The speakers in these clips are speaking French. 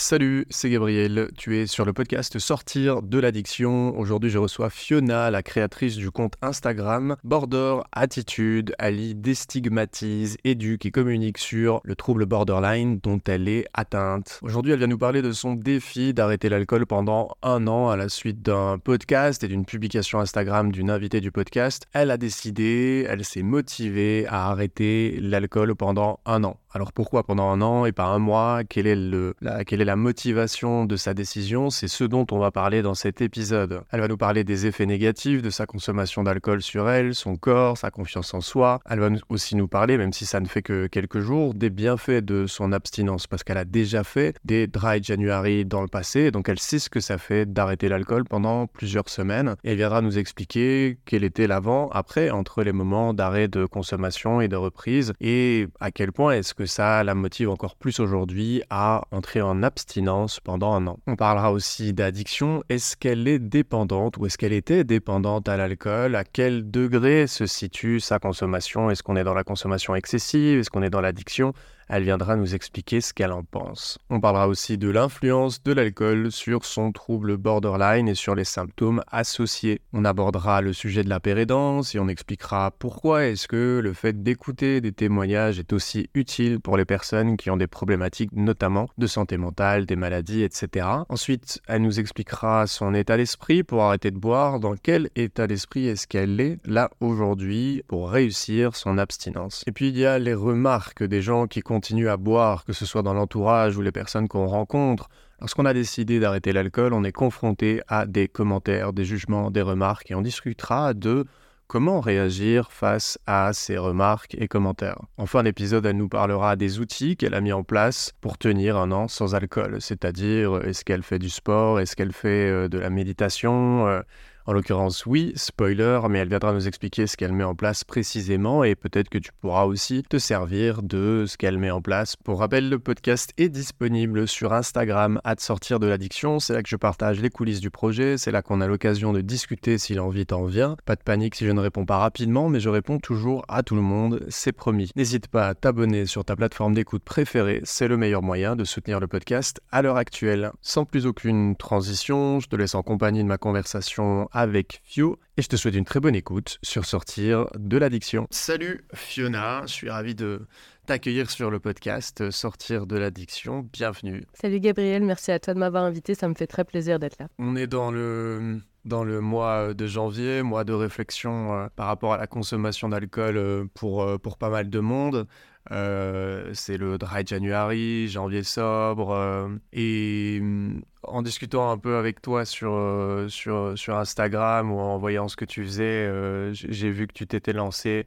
Salut, c'est Gabriel. Tu es sur le podcast Sortir de l'addiction. Aujourd'hui, je reçois Fiona, la créatrice du compte Instagram Border Attitude. Elle y déstigmatise, éduque et communique sur le trouble borderline dont elle est atteinte. Aujourd'hui, elle vient nous parler de son défi d'arrêter l'alcool pendant un an à la suite d'un podcast et d'une publication Instagram d'une invitée du podcast. Elle a décidé, elle s'est motivée à arrêter l'alcool pendant un an. Alors pourquoi pendant un an et pas un mois? Quelle est, la, motivation de sa décision? C'est ce dont on va parler dans cet épisode. Elle va nous parler des effets négatifs de sa consommation d'alcool sur elle, son corps, sa confiance en soi. Elle va aussi nous parler, même si ça ne fait que quelques jours, des bienfaits de son abstinence parce qu'elle a déjà fait des dry January dans le passé, donc elle sait ce que ça fait d'arrêter l'alcool pendant plusieurs semaines. Elle viendra nous expliquer quel était l'avant-après entre les moments d'arrêt de consommation et de reprise et à quel point est-ce que ça la motive encore plus aujourd'hui à entrer en abstinence pendant un an. On parlera aussi d'addiction. Est-ce qu'elle est dépendante ou est-ce qu'elle était dépendante à l'alcool? À quel degré se situe sa consommation? Est-ce qu'on est dans la consommation excessive? Est-ce qu'on est dans l'addiction? Elle viendra nous expliquer ce qu'elle en pense. On parlera aussi de l'influence de l'alcool sur son trouble borderline et sur les symptômes associés. On abordera le sujet de la pérédance et on expliquera pourquoi est-ce que le fait d'écouter des témoignages est aussi utile pour les personnes qui ont des problématiques notamment de santé mentale, des maladies, etc. Ensuite, elle nous expliquera son état d'esprit pour arrêter de boire, dans quel état d'esprit est-ce qu'elle est là aujourd'hui pour réussir son abstinence? Et puis il y a les remarques des gens qui continue à boire, que ce soit dans l'entourage ou les personnes qu'on rencontre, lorsqu'on a décidé d'arrêter l'alcool, on est confronté à des commentaires, des jugements, des remarques, et on discutera de comment réagir face à ces remarques et commentaires. En fin d'épisode, elle nous parlera des outils qu'elle a mis en place pour tenir un an sans alcool, c'est-à-dire est-ce qu'elle fait du sport, est-ce qu'elle fait euh, de la méditation, euh, en l'occurrence, oui, spoiler, mais elle viendra nous expliquer ce qu'elle met en place précisément et peut-être que tu pourras aussi te servir de ce qu'elle met en place. Pour rappel, le podcast est disponible sur Instagram, à sortir de l'addiction. C'est là que je partage les coulisses du projet. C'est là qu'on a l'occasion de discuter si l'envie t'en vient. Pas de panique si je ne réponds pas rapidement, mais je réponds toujours à tout le monde, c'est promis. N'hésite pas à t'abonner sur ta plateforme d'écoute préférée, c'est le meilleur moyen de soutenir le podcast à l'heure actuelle. Sans plus aucune transition, je te laisse en compagnie de ma conversation avec Fio et je te souhaite une très bonne écoute sur Sortir de l'addiction. Salut Fiona, je suis ravi de t'accueillir sur le podcast Sortir de l'addiction. Bienvenue. Salut Gabriel, merci à toi de m'avoir invité, ça me fait très plaisir d'être là. On est dans le dans le mois de janvier, mois de réflexion euh, par rapport à la consommation d'alcool euh, pour, euh, pour pas mal de monde. Euh, c'est le Dry January, janvier sobre. Euh, et mm, en discutant un peu avec toi sur, euh, sur, Instagram ou en voyant ce que tu faisais, j'ai vu que tu t'étais lancé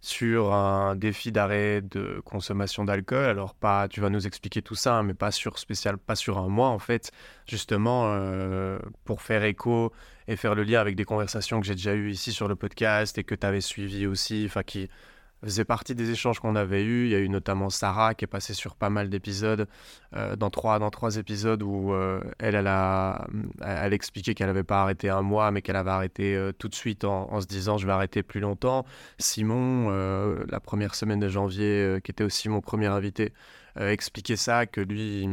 sur un défi d'arrêt de consommation d'alcool. Alors pas, tu vas nous expliquer tout ça, hein, mais pas sur spécial, pas sur un mois en fait, justement pour faire écho et faire le lien avec des conversations que j'ai déjà eues ici sur le podcast et que tu avais suivi aussi, enfin qui faisait partie des échanges qu'on avait eus. Il y a eu notamment Sarah qui est passée sur pas mal d'épisodes, euh, dans, trois, dans trois épisodes où euh, elle, elle a elle expliqué qu'elle n'avait pas arrêté un mois, mais qu'elle avait arrêté euh, tout de suite en, se disant je vais arrêter plus longtemps. Simon, la première semaine de janvier, qui était aussi mon premier invité, expliquait ça, que lui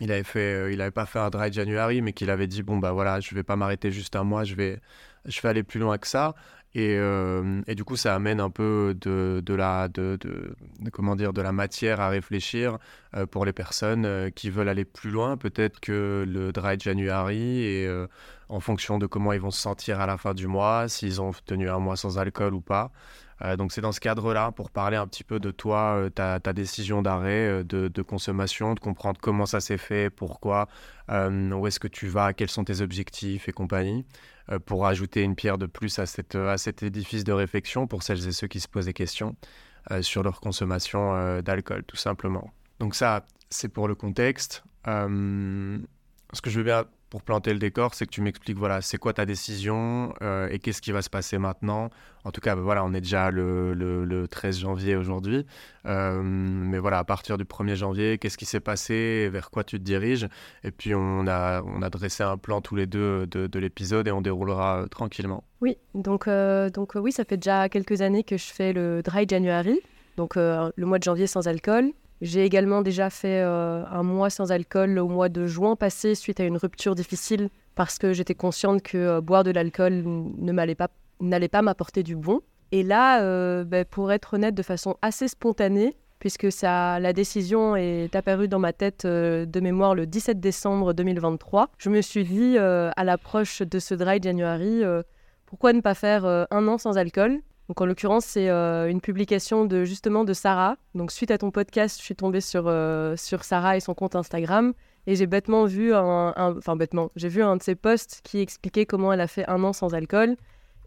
il avait fait il avait pas fait un dry January mais qu'il avait dit bon bah voilà je vais pas m'arrêter juste un mois je vais je vais aller plus loin que ça et, euh, et, du coup, ça amène un peu de, de la, de, de, comment dire, de la matière à réfléchir euh, pour les personnes euh, qui veulent aller plus loin, peut-être que le Dry January, et en fonction de comment ils vont se sentir à la fin du mois, s'ils ont tenu un mois sans alcool ou pas. Donc c'est dans ce cadre-là, pour parler un petit peu de toi, ta, ta, décision d'arrêt de, de, consommation, de comprendre comment ça s'est fait, pourquoi, où est-ce que tu vas, quels sont tes objectifs et compagnie. Euh, pour ajouter une pierre de plus à, cette, à cet édifice de réflexion pour celles et ceux qui se posent des questions euh, sur leur consommation euh, d'alcool, tout simplement. Donc ça, c'est pour le contexte. ce que je veux bien pour planter le décor, c'est que tu m'expliques, voilà, c'est quoi ta décision euh, et qu'est-ce qui va se passer maintenant. En tout cas, ben voilà, on est déjà le, le, 13 janvier aujourd'hui. Euh, mais voilà, à partir du 1er janvier, qu'est-ce qui s'est passé, vers quoi tu te diriges? Et puis, on a, on a dressé un plan tous les deux de, de l'épisode et on déroulera euh, tranquillement. Oui, donc, donc oui, ça fait déjà quelques années que je fais le Dry January, donc le mois de janvier sans alcool. J'ai également déjà fait un mois sans alcool au mois de juin passé suite à une rupture difficile parce que j'étais consciente que boire de l'alcool ne m'allait pas n'allait pas m'apporter du bon. Et là, ben, pour être honnête, de façon assez spontanée, puisque ça, la décision est apparue dans ma tête euh, de mémoire le 17 décembre 2023. Je me suis dit, euh, à l'approche de ce Dry January, euh, pourquoi ne pas faire un an sans alcool donc en l'occurrence, c'est une publication de justement de Sarah. Donc suite à ton podcast, je suis tombée sur, sur Sarah et son compte Instagram et j'ai bêtement vu un, enfin bêtement, j'ai vu un de ses posts qui expliquait comment elle a fait un an sans alcool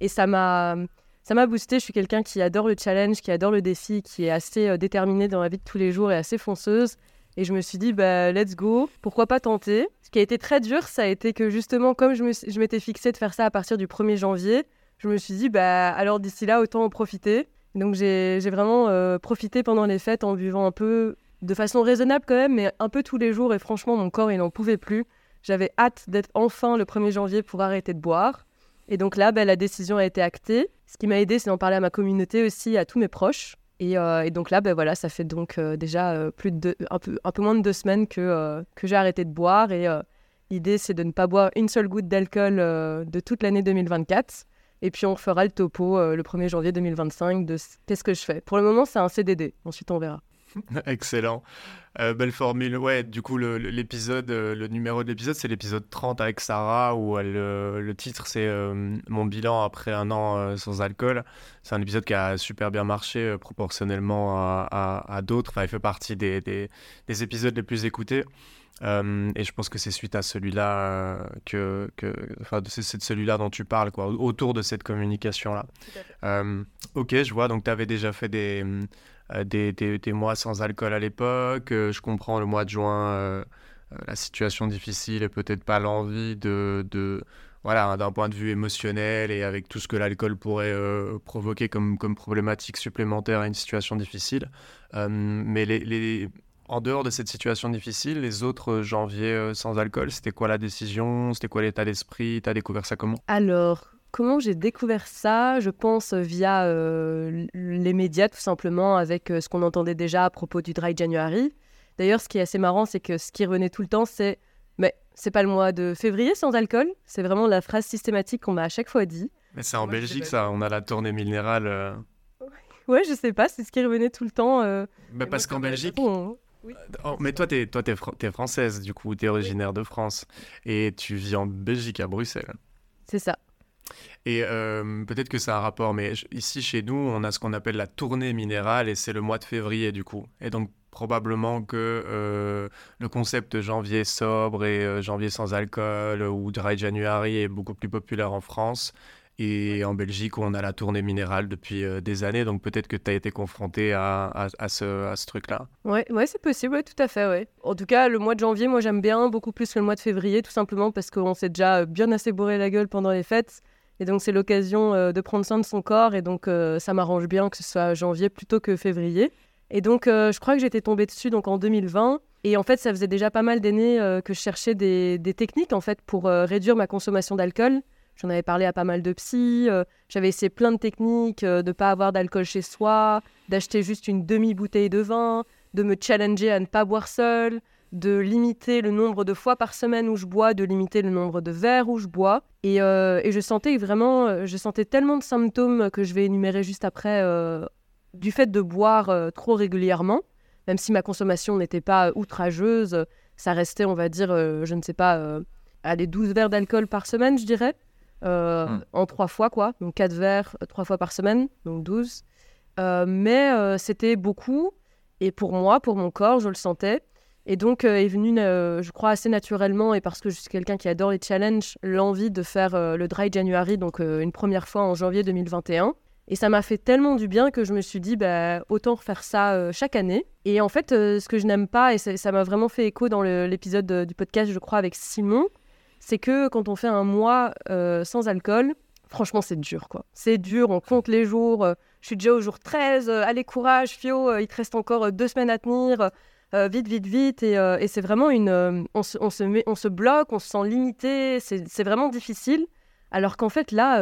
et ça m'a ça m'a boosté. Je suis quelqu'un qui adore le challenge, qui adore le défi, qui est assez euh, déterminé dans la vie de tous les jours et assez fonceuse. Et je me suis dit, bah, let's go, pourquoi pas tenter? Ce qui a été très dur, ça a été que justement, comme je m'étais fixé de faire ça à partir du 1er janvier, je me suis dit, bah, alors d'ici là, autant en profiter. Donc j'ai vraiment euh, profité pendant les fêtes en buvant un peu, de façon raisonnable quand même, mais un peu tous les jours. Et franchement, mon corps, il n'en pouvait plus. J'avais hâte d'être enfin le 1er janvier pour arrêter de boire. Et donc là, bah, la décision a été actée. Ce qui m'a aidé, c'est d'en parler à ma communauté aussi, à tous mes proches. Et, euh, donc là, ben voilà, ça fait donc euh, déjà plus de un, peu, moins de deux semaines que j'ai arrêté de boire. Et l'idée, c'est de ne pas boire une seule goutte d'alcool de toute l'année 2024. Et puis on fera le topo le 1er janvier 2025 de qu'est-ce que je fais. Pour le moment, c'est un CDD. Ensuite, on verra. Excellent. Euh, belle formule. Ouais, du coup, l'épisode, le, le, numéro de l'épisode, c'est l'épisode 30 avec Sarah, où elle, euh, le titre, c'est euh, Mon bilan après un an sans alcool. C'est un épisode qui a super bien marché proportionnellement à, à, d'autres. Enfin, il fait partie des, des, épisodes les plus écoutés. Et je pense que c'est suite à celui-là que, que, enfin, c'est de celui-là dont tu parles, quoi, autour de cette communication-là. ok, je vois. Donc, tu avais déjà fait des euh, des, des, mois sans alcool à l'époque. Euh, je comprends le mois de juin, euh, la situation difficile et peut-être pas l'envie de, de voilà, d'un point de vue émotionnel et avec tout ce que l'alcool pourrait provoquer comme, comme problématique supplémentaire à une situation difficile. mais les, les, en dehors de cette situation difficile, les autres janvier sans alcool, c'était quoi la décision? C'était quoi l'état d'esprit? Tu as découvert ça comment? Alors, Comment j'ai découvert ça? Je pense via euh, les médias, tout simplement, avec euh, ce qu'on entendait déjà à propos du Dry January. D'ailleurs, ce qui est assez marrant, c'est que ce qui revenait tout le temps, c'est Mais c'est pas le mois de février sans alcool C'est vraiment la phrase systématique qu'on m'a à chaque fois dit. Mais c'est en Belgique, ça. On a la tournée minérale. Euh. Ouais, je sais pas, c'est ce qui revenait tout le temps. Mais parce qu'en Belgique. Oh, mais toi, tu es, toi, es, française, du coup, tu es originaire de France. Et tu vis en Belgique, à Bruxelles. C'est ça. Et euh, peut-être que ça a un rapport, mais ici chez nous, on a ce qu'on appelle la tournée minérale et c'est le mois de février du coup. Et donc probablement que euh, le concept de janvier sobre et euh, janvier sans alcool ou dry January est beaucoup plus populaire en France et en Belgique où on a la tournée minérale depuis des années. Donc peut-être que tu as été confronté à, à, ce, à ce truc-là. Ouais, ouais c'est possible, ouais, tout à fait. Ouais. En tout cas, le mois de janvier, moi j'aime bien beaucoup plus que le mois de février, tout simplement parce qu'on s'est déjà bien assez bourré la gueule pendant les fêtes. Et donc, c'est l'occasion euh, de prendre soin de son corps. Et donc, euh, ça m'arrange bien que ce soit janvier plutôt que février. Et donc, euh, je crois que j'étais tombée dessus donc, en 2020. Et en fait, ça faisait déjà pas mal d'années que je cherchais des, techniques en fait, pour réduire ma consommation d'alcool. J'en avais parlé à pas mal de psy. J'avais essayé plein de techniques de ne pas avoir d'alcool chez soi, d'acheter juste une demi-bouteille de vin, de me challenger à ne pas boire seul, de limiter le nombre de fois par semaine où je bois, de limiter le nombre de verres où je bois. Et, euh, je sentais vraiment, euh, je sentais tellement de symptômes que je vais énumérer juste après euh, du fait de boire trop régulièrement, même si ma consommation n'était pas outrageuse, ça restait, on va dire, je ne sais pas, allez, 12 verres d'alcool par semaine, je dirais, hmm. en trois fois, quoi. Donc 4 verres, trois fois par semaine, donc 12. mais c'était beaucoup. Et pour moi, pour mon corps, je le sentais. Et donc euh, est venue, euh, je crois, assez naturellement, et parce que je suis quelqu'un qui adore les challenges, l'envie de faire euh, le Dry January, donc une première fois en janvier 2021. Et ça m'a fait tellement du bien que je me suis dit, bah, autant refaire ça chaque année. Et en fait, ce que je n'aime pas, et ça m'a vraiment fait écho dans l'épisode du podcast, je crois, avec Simon, c'est que quand on fait un mois sans alcool, franchement, c'est dur, quoi. C'est dur, on compte les jours. je suis déjà au jour 13. allez, courage, Fio, il te reste encore deux semaines à tenir. Euh, vite, vite, vite. Et, euh, c'est vraiment une. Euh, on, se, on, se met, on se bloque, on se sent limité. C'est vraiment difficile. Alors qu'en fait, là,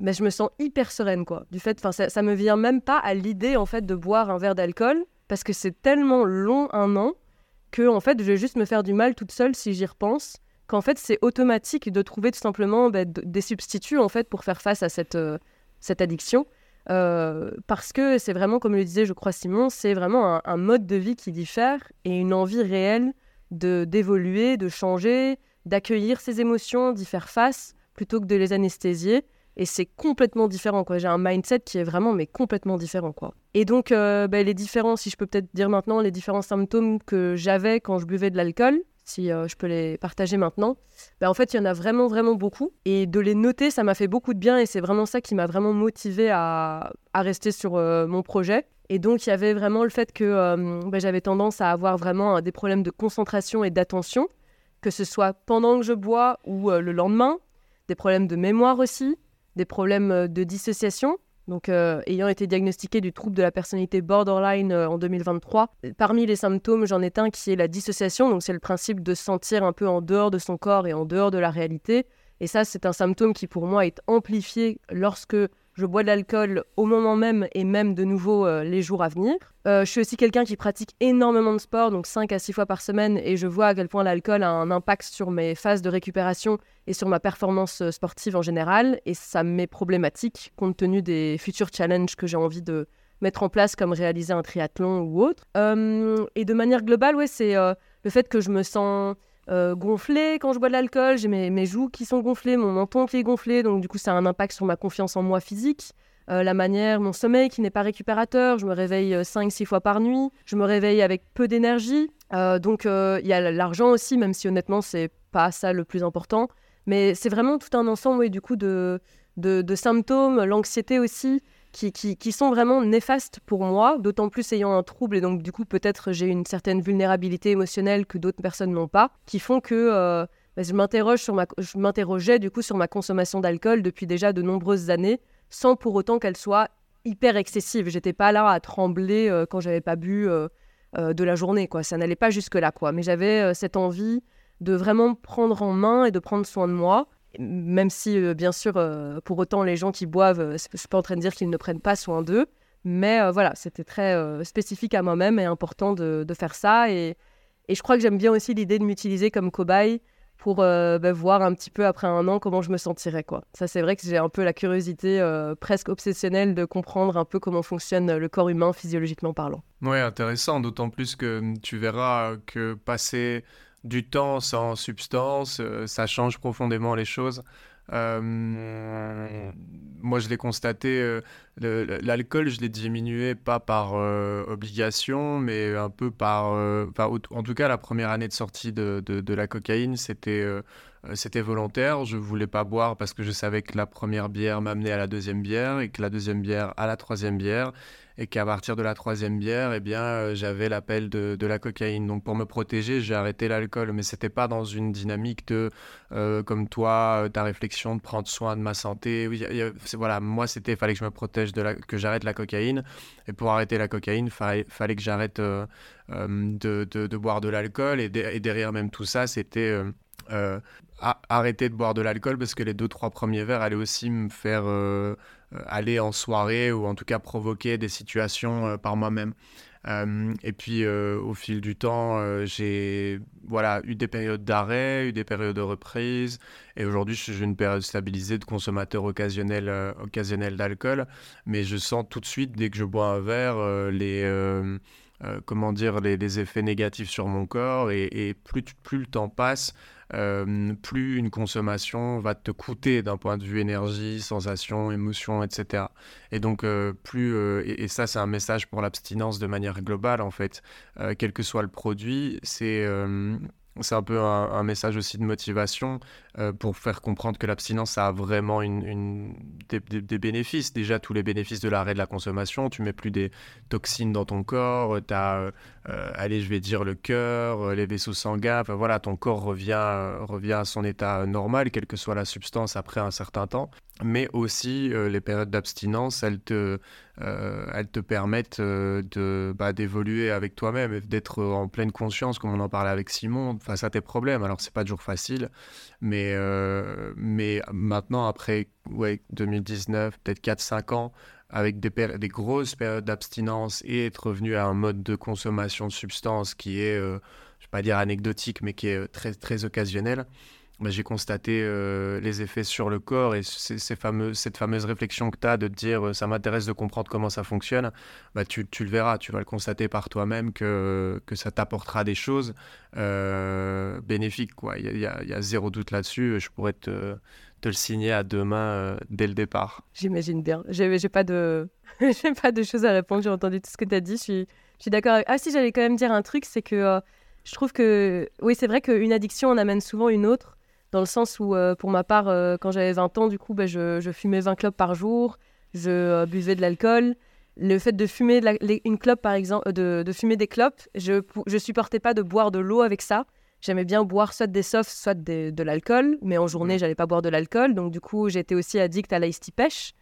ben, je me sens hyper sereine, quoi. Du fait, ça, ça me vient même pas à l'idée, en fait, de boire un verre d'alcool. parce que c'est tellement long un an que en fait, je vais juste me faire du mal toute seule si j'y repense. Qu'en fait, c'est automatique de trouver tout simplement bah, des substituts en fait pour faire face à cette, euh, cette addiction. Euh, parce que c'est vraiment, comme le disait, je crois Simon, c'est vraiment un, mode de vie qui diffère et une envie réelle de d'évoluer, de changer, d'accueillir ses émotions, d'y faire face, plutôt que de les anesthésier. Et c'est complètement différent, quoi. J'ai un mindset qui est vraiment, mais complètement différent, quoi. Et donc, euh, bah, les différents, si je peux peut-être dire maintenant, les différents symptômes que j'avais quand je buvais de l'alcool, si euh, je peux les partager maintenant, bah, en fait, il y en a vraiment, vraiment beaucoup. Et de les noter, ça m'a fait beaucoup de bien et c'est vraiment ça qui m'a vraiment motivé à, rester sur euh, mon projet. Et donc, il y avait vraiment le fait que bah, j'avais tendance à avoir vraiment des problèmes de concentration et d'attention, que ce soit pendant que je bois ou le lendemain, des problèmes de mémoire aussi, des problèmes euh, de dissociation. Donc, euh, ayant été diagnostiqué du trouble de la personnalité borderline euh, en 2023, parmi les symptômes, j'en ai un qui est la dissociation. Donc, c'est le principe de se sentir un peu en dehors de son corps et en dehors de la réalité. Et ça, c'est un symptôme qui, pour moi, est amplifié lorsque je bois de l'alcool au moment même et même de nouveau euh, les jours à venir. Euh, je suis aussi quelqu'un qui pratique énormément de sport, donc 5 à 6 fois par semaine, et je vois à quel point l'alcool a un impact sur mes phases de récupération et sur ma performance euh, sportive en général, et ça m'est problématique compte tenu des futurs challenges que j'ai envie de mettre en place, comme réaliser un triathlon ou autre. et de manière globale, ouais, c'est le fait que je me sens euh, gonflé quand je bois de l'alcool, j'ai mes, joues qui sont gonflées, mon menton qui est gonflé, donc du coup ça a un impact sur ma confiance en moi physique. Euh, la manière, mon sommeil qui n'est pas récupérateur, je me réveille 5-6 euh, fois par nuit, je me réveille avec peu d'énergie. donc il y a l'argent aussi, même si honnêtement c'est pas ça le plus important. Mais c'est vraiment tout un ensemble du coup de, de symptômes, l'anxiété aussi qui, sont vraiment néfastes pour moi, d'autant plus ayant un trouble et donc du coup peut-être j'ai une certaine vulnérabilité émotionnelle que d'autres personnes n'ont pas, qui font que euh, bah, je m'interroge sur je m'interrogeais du coup sur ma consommation d'alcool depuis déjà de nombreuses années, sans pour autant qu'elle soit hyper excessive. J'étais pas là à trembler euh, quand j'avais pas bu euh, de la journée, quoi. Ça n'allait pas jusque là, quoi. Mais j'avais cette envie de vraiment prendre en main et de prendre soin de moi même si, euh, bien sûr, euh, pour autant, les gens qui boivent, euh, je suis pas en train de dire qu'ils ne prennent pas soin d'eux. Mais voilà, c'était très spécifique à moi-même et important de, faire ça. Et, je crois que j'aime bien aussi l'idée de m'utiliser comme cobaye pour bah, voir un petit peu après un an comment je me sentirais. Quoi. Ça, c'est vrai que j'ai un peu la curiosité presque obsessionnelle de comprendre un peu comment fonctionne le corps humain physiologiquement parlant. Oui, intéressant, d'autant plus que tu verras que passer du temps sans substance, euh, ça change profondément les choses. Euh, moi, je l'ai constaté, euh, l'alcool, je l'ai diminué pas par obligation, mais un peu par. en tout cas, la première année de sortie de, de la cocaïne, c'était c'était volontaire. Je voulais pas boire parce que je savais que la première bière m'amenait à la deuxième bière et que la deuxième bière à la troisième bière et qu'à partir de la troisième bière, eh bien, euh, j'avais l'appel de, la cocaïne. Donc pour me protéger, j'ai arrêté l'alcool, mais c'était pas dans une dynamique de, euh, comme toi, euh, ta réflexion de prendre soin de ma santé. Voilà, moi c'était, fallait que je me protège de la, que j'arrête la cocaïne, et pour arrêter la cocaïne, fallait, fallait que j'arrête de, boire de l'alcool, et, derrière même tout ça, c'était arrêter de boire de l'alcool parce que les deux trois premiers verres allaient aussi me faire aller en soirée ou en tout cas provoquer des situations euh, par moi-même. Euh, et puis au fil du temps, j'ai voilà, eu des périodes d'arrêt, eu des périodes de reprise. Et aujourd'hui, je suis une période stabilisée de consommateur occasionnel, occasionnel d'alcool. Mais je sens tout de suite, dès que je bois un verre, les, comment dire, les, effets négatifs sur mon corps. Et, et plus, plus le temps passe, euh, plus une consommation va te coûter d'un point de vue énergie, sensation, émotion, etc. Et donc, euh, plus, euh, et, ça, c'est un message pour l'abstinence de manière globale, en fait. quel que soit le produit, c'est c'est un peu un, message aussi de motivation euh, pour faire comprendre que l'abstinence a vraiment une, des, bénéfices. Déjà, tous les bénéfices de l'arrêt de la consommation, tu mets plus des toxines dans ton corps, tu as, euh, euh, allez, je vais dire, le cœur, les vaisseaux sanguins, enfin, voilà, ton corps revient, revient à son état normal, quelle que soit la substance après un certain temps. Mais aussi, les périodes d'abstinence, elles te, elles te permettent de, bah, d'évoluer avec toi-même, d'être en pleine conscience, comme on en parlait avec Simon, face à tes problèmes. Alors, c'est pas toujours facile, mais, euh, mais maintenant, après ouais, 2019, peut-être 4-5 ans, avec des, des grosses périodes d'abstinence et être revenu à un mode de consommation de substances qui est, je ne vais pas dire anecdotique, mais qui est très, très occasionnel, j'ai constaté euh, les effets sur le corps et ces fameux, cette fameuse réflexion que tu as de te dire euh, ça m'intéresse de comprendre comment ça fonctionne, bah, tu, tu, le verras, tu vas le constater par toi-même que, que ça t'apportera des choses euh, bénéfiques. Il, y il y a zéro doute là-dessus, je pourrais te, te le signer à deux mains dès le départ. J'imagine bien. J'ai pas, pas de choses à répondre, j'ai entendu tout ce que tu as dit, je suis, je suis d'accord. Ah si, j'allais quand même dire un truc, c'est que je trouve que oui, c'est vrai qu'une addiction en amène souvent une autre dans le sens où, euh, pour ma part, euh, quand j'avais 20 ans, du coup, ben, je, fumais 20 clopes par jour, je euh, buvais de l'alcool. Le fait de fumer une clope, par exemple, de, fumer des clopes, je ne supportais pas de boire de l'eau avec ça. J'aimais bien boire soit des softs, soit de l'alcool, mais en journée, j'allais pas boire de l'alcool. Donc, du coup, j'étais aussi addict à l'ice pêche.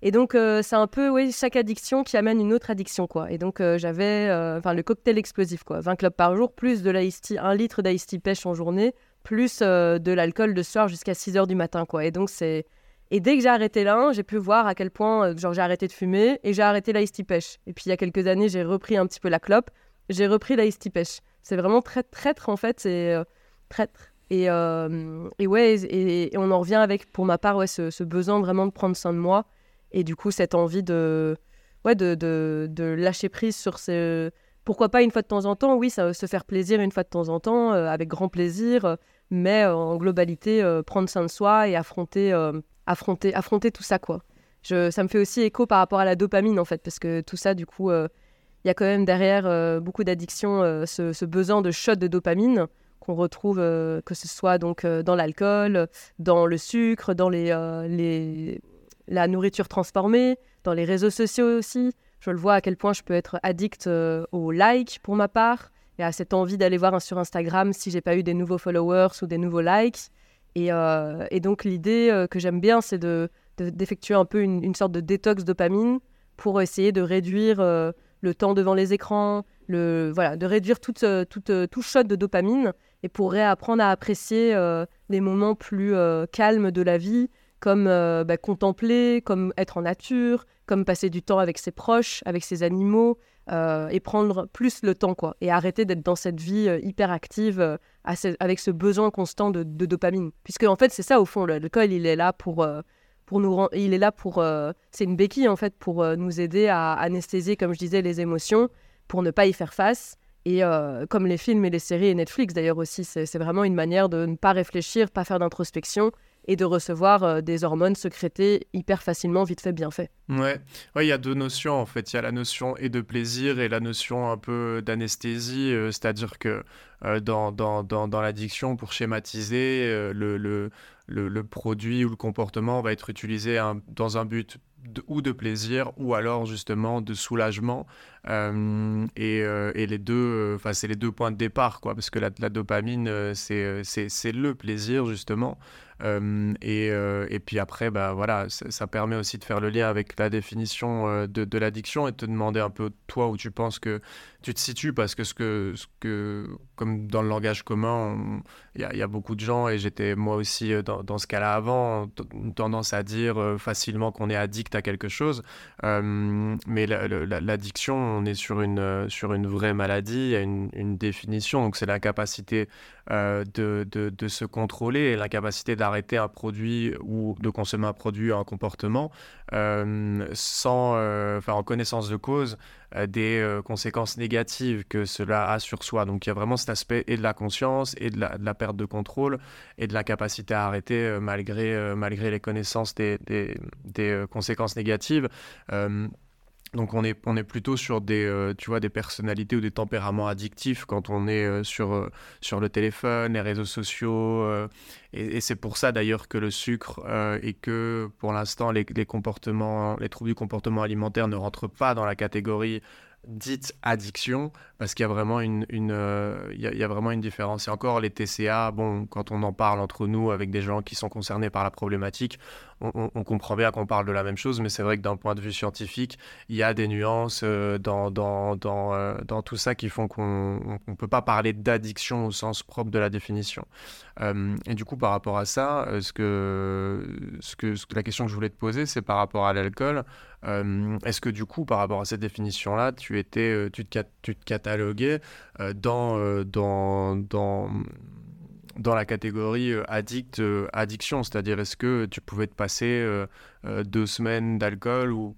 Et donc, c'est un peu, oui, chaque addiction qui amène une autre addiction, quoi. Et donc, j'avais, enfin, le cocktail explosif, quoi. 20 clopes par jour, plus de l'ice litre d'ice pêche en journée, plus euh, de l'alcool de soir jusqu'à 6 heures du matin, quoi. Et donc, c'est. Et dès que j'ai arrêté l'un, j'ai pu voir à quel point, euh, genre, j'ai arrêté de fumer et j'ai arrêté la pêche. Et puis, il y a quelques années, j'ai repris un petit peu la clope, j'ai repris la pêche. C'est vraiment très traître, en fait, c'est euh, traître. Et, et ouais, et, on en revient avec, pour ma part, ouais, ce, besoin vraiment de prendre soin de moi. Et du coup, cette envie de, ouais, de, de, de lâcher prise sur ces pourquoi pas une fois de temps en temps, oui, ça, se faire plaisir une fois de temps en temps, avec grand plaisir, mais euh, en globalité, euh, prendre soin de soi et affronter, euh, affronter, affronter tout ça, quoi. Ça me fait aussi écho par rapport à la dopamine, en fait, parce que tout ça, du coup, il y a quand même derrière beaucoup d'addictions ce, besoin de shot de dopamine qu'on retrouve, que ce soit donc dans l'alcool, dans le sucre, dans les, les, la nourriture transformée, dans les réseaux sociaux aussi. Je le vois à quel point je peux être addict aux likes pour ma part, et à cette envie d'aller voir sur Instagram si j'ai pas eu des nouveaux followers ou des nouveaux likes. Et, euh, donc l'idée euh, que j'aime bien, c'est de, d'effectuer un peu une, sorte de détox dopamine pour essayer de réduire euh, le temps devant les écrans, le, voilà, de réduire toute, toute, tout shot de dopamine et pour réapprendre à apprécier les moments plus calmes de la vie, comme bah, contempler, comme être en nature, comme passer du temps avec ses proches, avec ses animaux, euh, et prendre plus le temps, quoi, et arrêter d'être dans cette vie euh, hyper active euh, avec ce besoin constant de, dopamine. Puisque en fait, c'est ça au fond, l'alcool, il est là pour, pour nous, il est là pour, c'est une béquille en fait pour nous aider à anesthésier, comme je disais, les émotions, pour ne pas y faire face. Et comme les films et les séries et Netflix d'ailleurs aussi, c'est vraiment une manière de ne pas réfléchir, pas faire d'introspection et de recevoir euh, des hormones sécrétées hyper facilement, vite fait, bien fait. Ouais, il y a deux notions en fait. Il y a la notion et de plaisir et la notion un peu d'anesthésie, euh, c'est-à-dire que euh, dans, dans, dans, dans l'addiction, pour schématiser, le, le, le, produit ou le comportement va être utilisé dans un but ou de plaisir ou alors justement de soulagement et, et, les deux enfin c'est les deux points de départ quoi parce que la, la dopamine c'est le plaisir justement et, euh, et, puis après, bah, voilà, ça, permet aussi de faire le lien avec la définition euh, de, de l'addiction et de te demander un peu toi où tu penses que tu te situes parce que ce que, ce que comme dans le langage commun, il y, a beaucoup de gens et j'étais moi aussi dans, dans ce cas-là avant, une tendance à dire facilement qu'on est addict à quelque chose. mais l'addiction, on est sur une, sur une vraie maladie, il y a une, définition, donc c'est l'incapacité de, de, se contrôler l'incapacité d'arrêter un produit ou de consommer un produit un comportement euh, sans, euh, enfin, en connaissance de cause euh, des conséquences négatives que cela a sur soi. Donc il y a vraiment cet aspect et de la conscience et de la, la perte de contrôle et de l'incapacité à arrêter malgré, malgré les connaissances des, des conséquences négatives. Donc on est, on est plutôt sur des, euh, tu vois, des personnalités ou des tempéraments addictifs quand on est euh, sur, euh, sur le téléphone, les réseaux sociaux. et, c'est pour ça d'ailleurs que le sucre et que pour l'instant les troubles du comportement alimentaire ne rentrent pas dans la catégorie dite addiction parce qu'il y a vraiment une, une euh, il, y a, vraiment une différence. Et encore les TCA bon quand on en parle entre nous avec des gens qui sont concernés par la problématique on, comprend bien qu'on parle de la même chose mais c'est vrai que d'un point de vue scientifique il y a des nuances euh, dans, dans, dans, euh, dans, tout ça qui font qu'on ne peut pas parler d'addiction au sens propre de la définition et du coup par rapport à ça que, ce que, ce que la question que je voulais te poser c'est par rapport à l'alcool. Est-ce que du coup, par rapport à cette définition-là, tu, étais, tu, te, tu te cataloguais dans, dans, dans dans la catégorie euh, addict, euh, addiction, c'est-à-dire est-ce que tu pouvais te passer euh, deux semaines d'alcool ou,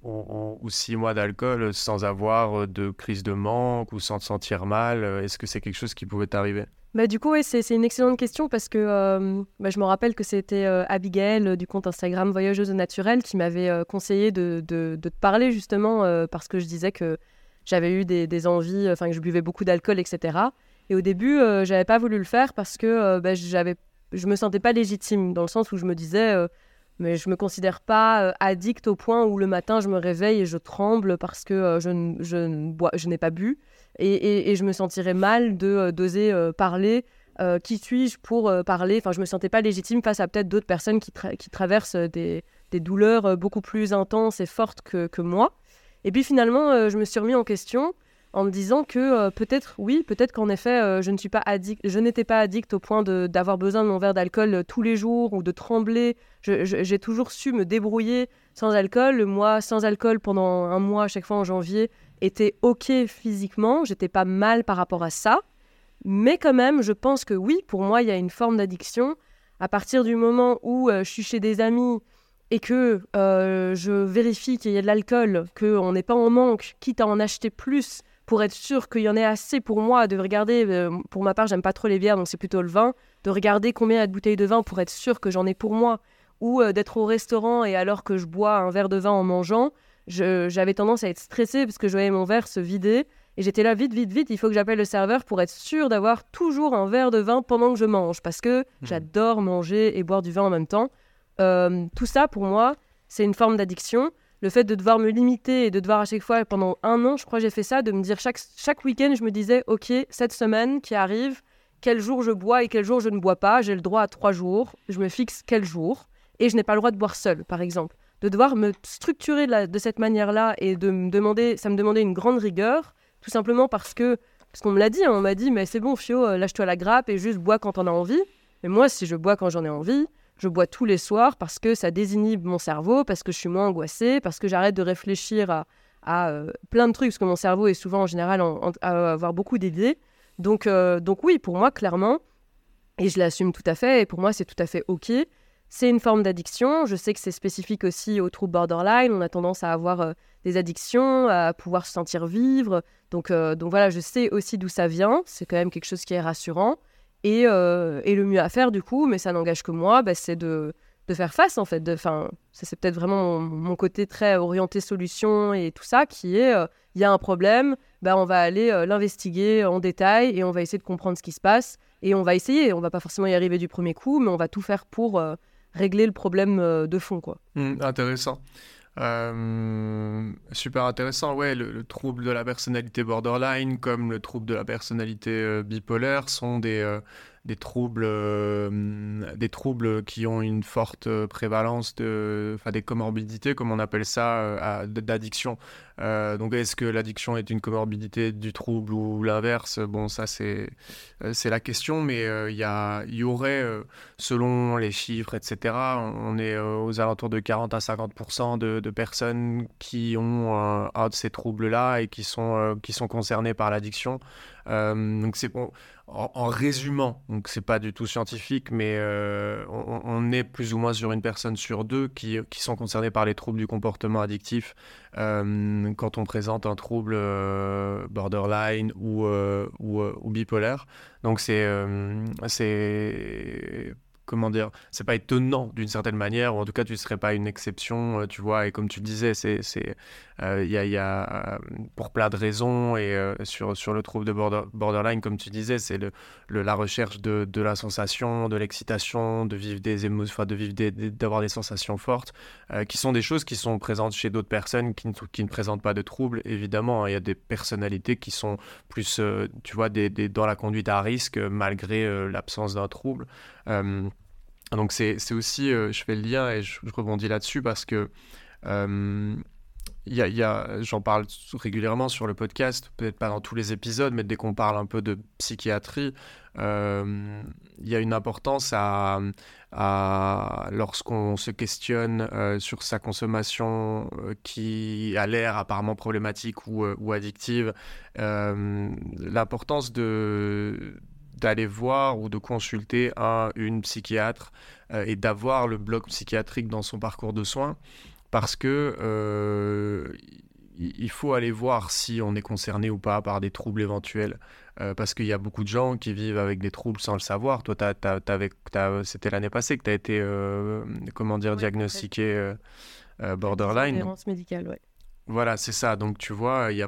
six mois d'alcool sans avoir de crise de manque ou sans te sentir mal? Est-ce que c'est quelque chose qui pouvait t'arriver? Bah, du coup, c'est une excellente question parce que bah, je me rappelle que c'était Abigail du compte Instagram Voyageuse Naturelle qui m'avait conseillé de, te parler justement parce que je disais que j'avais eu des, envies, enfin que je buvais beaucoup d'alcool, etc. Et au début, euh, j'avais pas voulu le faire parce que euh, bah, j'avais, je me sentais pas légitime, dans le sens où je me disais, euh, mais je me considère pas addict au point où le matin je me réveille et je tremble parce que je, je, bois, je n'ai pas bu. Et, et, je me sentirais mal de d'oser parler. qui suis-je pour parler? Enfin, je me sentais pas légitime face à peut-être d'autres personnes qui, qui traversent des, des, douleurs beaucoup plus intenses et fortes que, que moi. Et puis finalement, je me suis remis en question en me disant que euh, peut-être, oui, peut-être qu'en effet, euh, je ne suis pas addict, je n'étais pas addict au point d'avoir besoin de mon verre d'alcool euh, tous les jours ou de trembler. J'ai toujours su me débrouiller sans alcool. Le mois sans alcool pendant un mois à chaque fois en janvier était ok physiquement. J'étais pas mal par rapport à ça. Mais quand même, je pense que oui, pour moi, il y a une forme d'addiction. À partir du moment où je suis chez des amis et que je vérifie qu'il y a de l'alcool, qu'on n'est pas en manque, quitte à en acheter plus pour être sûr qu'il y en ait assez pour moi, de regarder, euh, pour ma part, j'aime pas trop les bières, donc c'est plutôt le vin, de regarder combien il y a de bouteilles de vin pour être sûr que j'en ai pour moi, ou euh, d'être au restaurant et alors que je bois un verre de vin en mangeant, j'avais tendance à être stressée parce que je voyais mon verre se vider. Et j'étais là, vite, vite, vite, il faut que j'appelle le serveur pour être sûr d'avoir toujours un verre de vin pendant que je mange, parce que mmh. j'adore manger et boire du vin en même temps. Euh, tout ça, pour moi, c'est une forme d'addiction le fait de devoir me limiter et de devoir à chaque fois, pendant un an, je crois j'ai fait ça, de me dire chaque, chaque week-end, je me disais, OK, cette semaine qui arrive, quel jour je bois et quel jour je ne bois pas, j'ai le droit à trois jours, je me fixe quel jour, et je n'ai pas le droit de boire seul, par exemple. De devoir me structurer de, cette manière-là et de me demander, ça me demandait une grande rigueur, tout simplement parce que, parce qu'on me l'a dit, hein, on m'a dit, mais c'est bon, Fio, euh, lâche-toi la grappe et juste bois quand on a envie. Mais moi, si je bois quand j'en ai envie, je bois tous les soirs parce que ça désinhibe mon cerveau, parce que je suis moins angoissée, parce que j'arrête de réfléchir à, euh, plein de trucs, parce que mon cerveau est souvent en général à avoir beaucoup d'idées. Donc, euh, donc oui, pour moi, clairement, et je l'assume tout à fait, et pour moi, c'est tout à fait OK. C'est une forme d'addiction. Je sais que c'est spécifique aussi aux troubles borderline. On a tendance à avoir euh, des addictions, à pouvoir se sentir vivre. Donc, donc voilà, je sais aussi d'où ça vient. C'est quand même quelque chose qui est rassurant. Euh, et, le mieux à faire, du coup, mais ça n'engage que moi, bah, c'est de, faire face, en fait. Enfin, ça, c'est peut-être vraiment mon, côté très orienté solution et tout ça, qui est, euh, il y a un problème, bah, on va aller euh, l'investiguer en détail et on va essayer de comprendre ce qui se passe. Et on va essayer, on va pas forcément y arriver du premier coup, mais on va tout faire pour régler le problème de fond, quoi. Mmh, intéressant. Euh, super intéressant, ouais, le, trouble de la personnalité borderline comme le trouble de la personnalité euh, bipolaire sont des, euh, des troubles, euh, des troubles qui ont une forte prévalence de, enfin des comorbidités, comme on appelle ça, euh, d'addiction. Euh, donc, est-ce que l'addiction est une comorbidité du trouble ou l'inverse? Bon, ça c'est c'est la question, mais il y, y aurait, selon les chiffres, etc., on est aux alentours de 40 à 50 de, de, personnes qui ont un de ces troubles-là et qui sont qui sont concernées par l'addiction. donc c'est bon en, résumant, donc c'est pas du tout scientifique, mais euh, on, est plus ou moins sur une personne sur deux qui, qui sont concernées par les troubles du comportement addictif euh, quand on présente un trouble euh, borderline ou, ou, ou, bipolaire. Donc c'est c'est comment dire, c'est pas étonnant d'une certaine manière, ou en tout cas tu serais pas une exception, euh, tu vois, et comme tu le disais, c'est, c'est, euh, il y a, y a euh, pour plein de raisons, et sur, sur le trouble de borderline, comme tu disais, c'est le, la recherche de, de, la sensation, de l'excitation, de vivre des émotions, de vivre d'avoir des sensations fortes, qui sont des choses qui sont présentes chez d'autres personnes qui ne, qui ne présentent pas de troubles, évidemment, il y a des personnalités qui sont plus, tu vois, dans la conduite à risque, malgré l'absence d'un trouble. Euh, donc c'est aussi, euh, je fais le lien et je, rebondis là-dessus parce que euh, y y a, j'en parle régulièrement sur le podcast, peut-être pas dans tous les épisodes, mais dès qu'on parle un peu de psychiatrie, il y a une importance à, lorsqu'on se questionne sur sa consommation qui a l'air apparemment problématique ou addictive, l'importance de d'aller voir ou de consulter un, une psychiatre et d'avoir le bloc psychiatrique dans son parcours de soins parce que euh, il faut aller voir si on est concerné ou pas par des troubles éventuels. Euh, parce qu'il y a beaucoup de gens qui vivent avec des troubles sans le savoir. Toi, c'était l'année passée que tu as été, euh, comment dire, diagnostiqué borderline. médicale, ouais. Voilà, c'est ça. Donc, tu vois, il y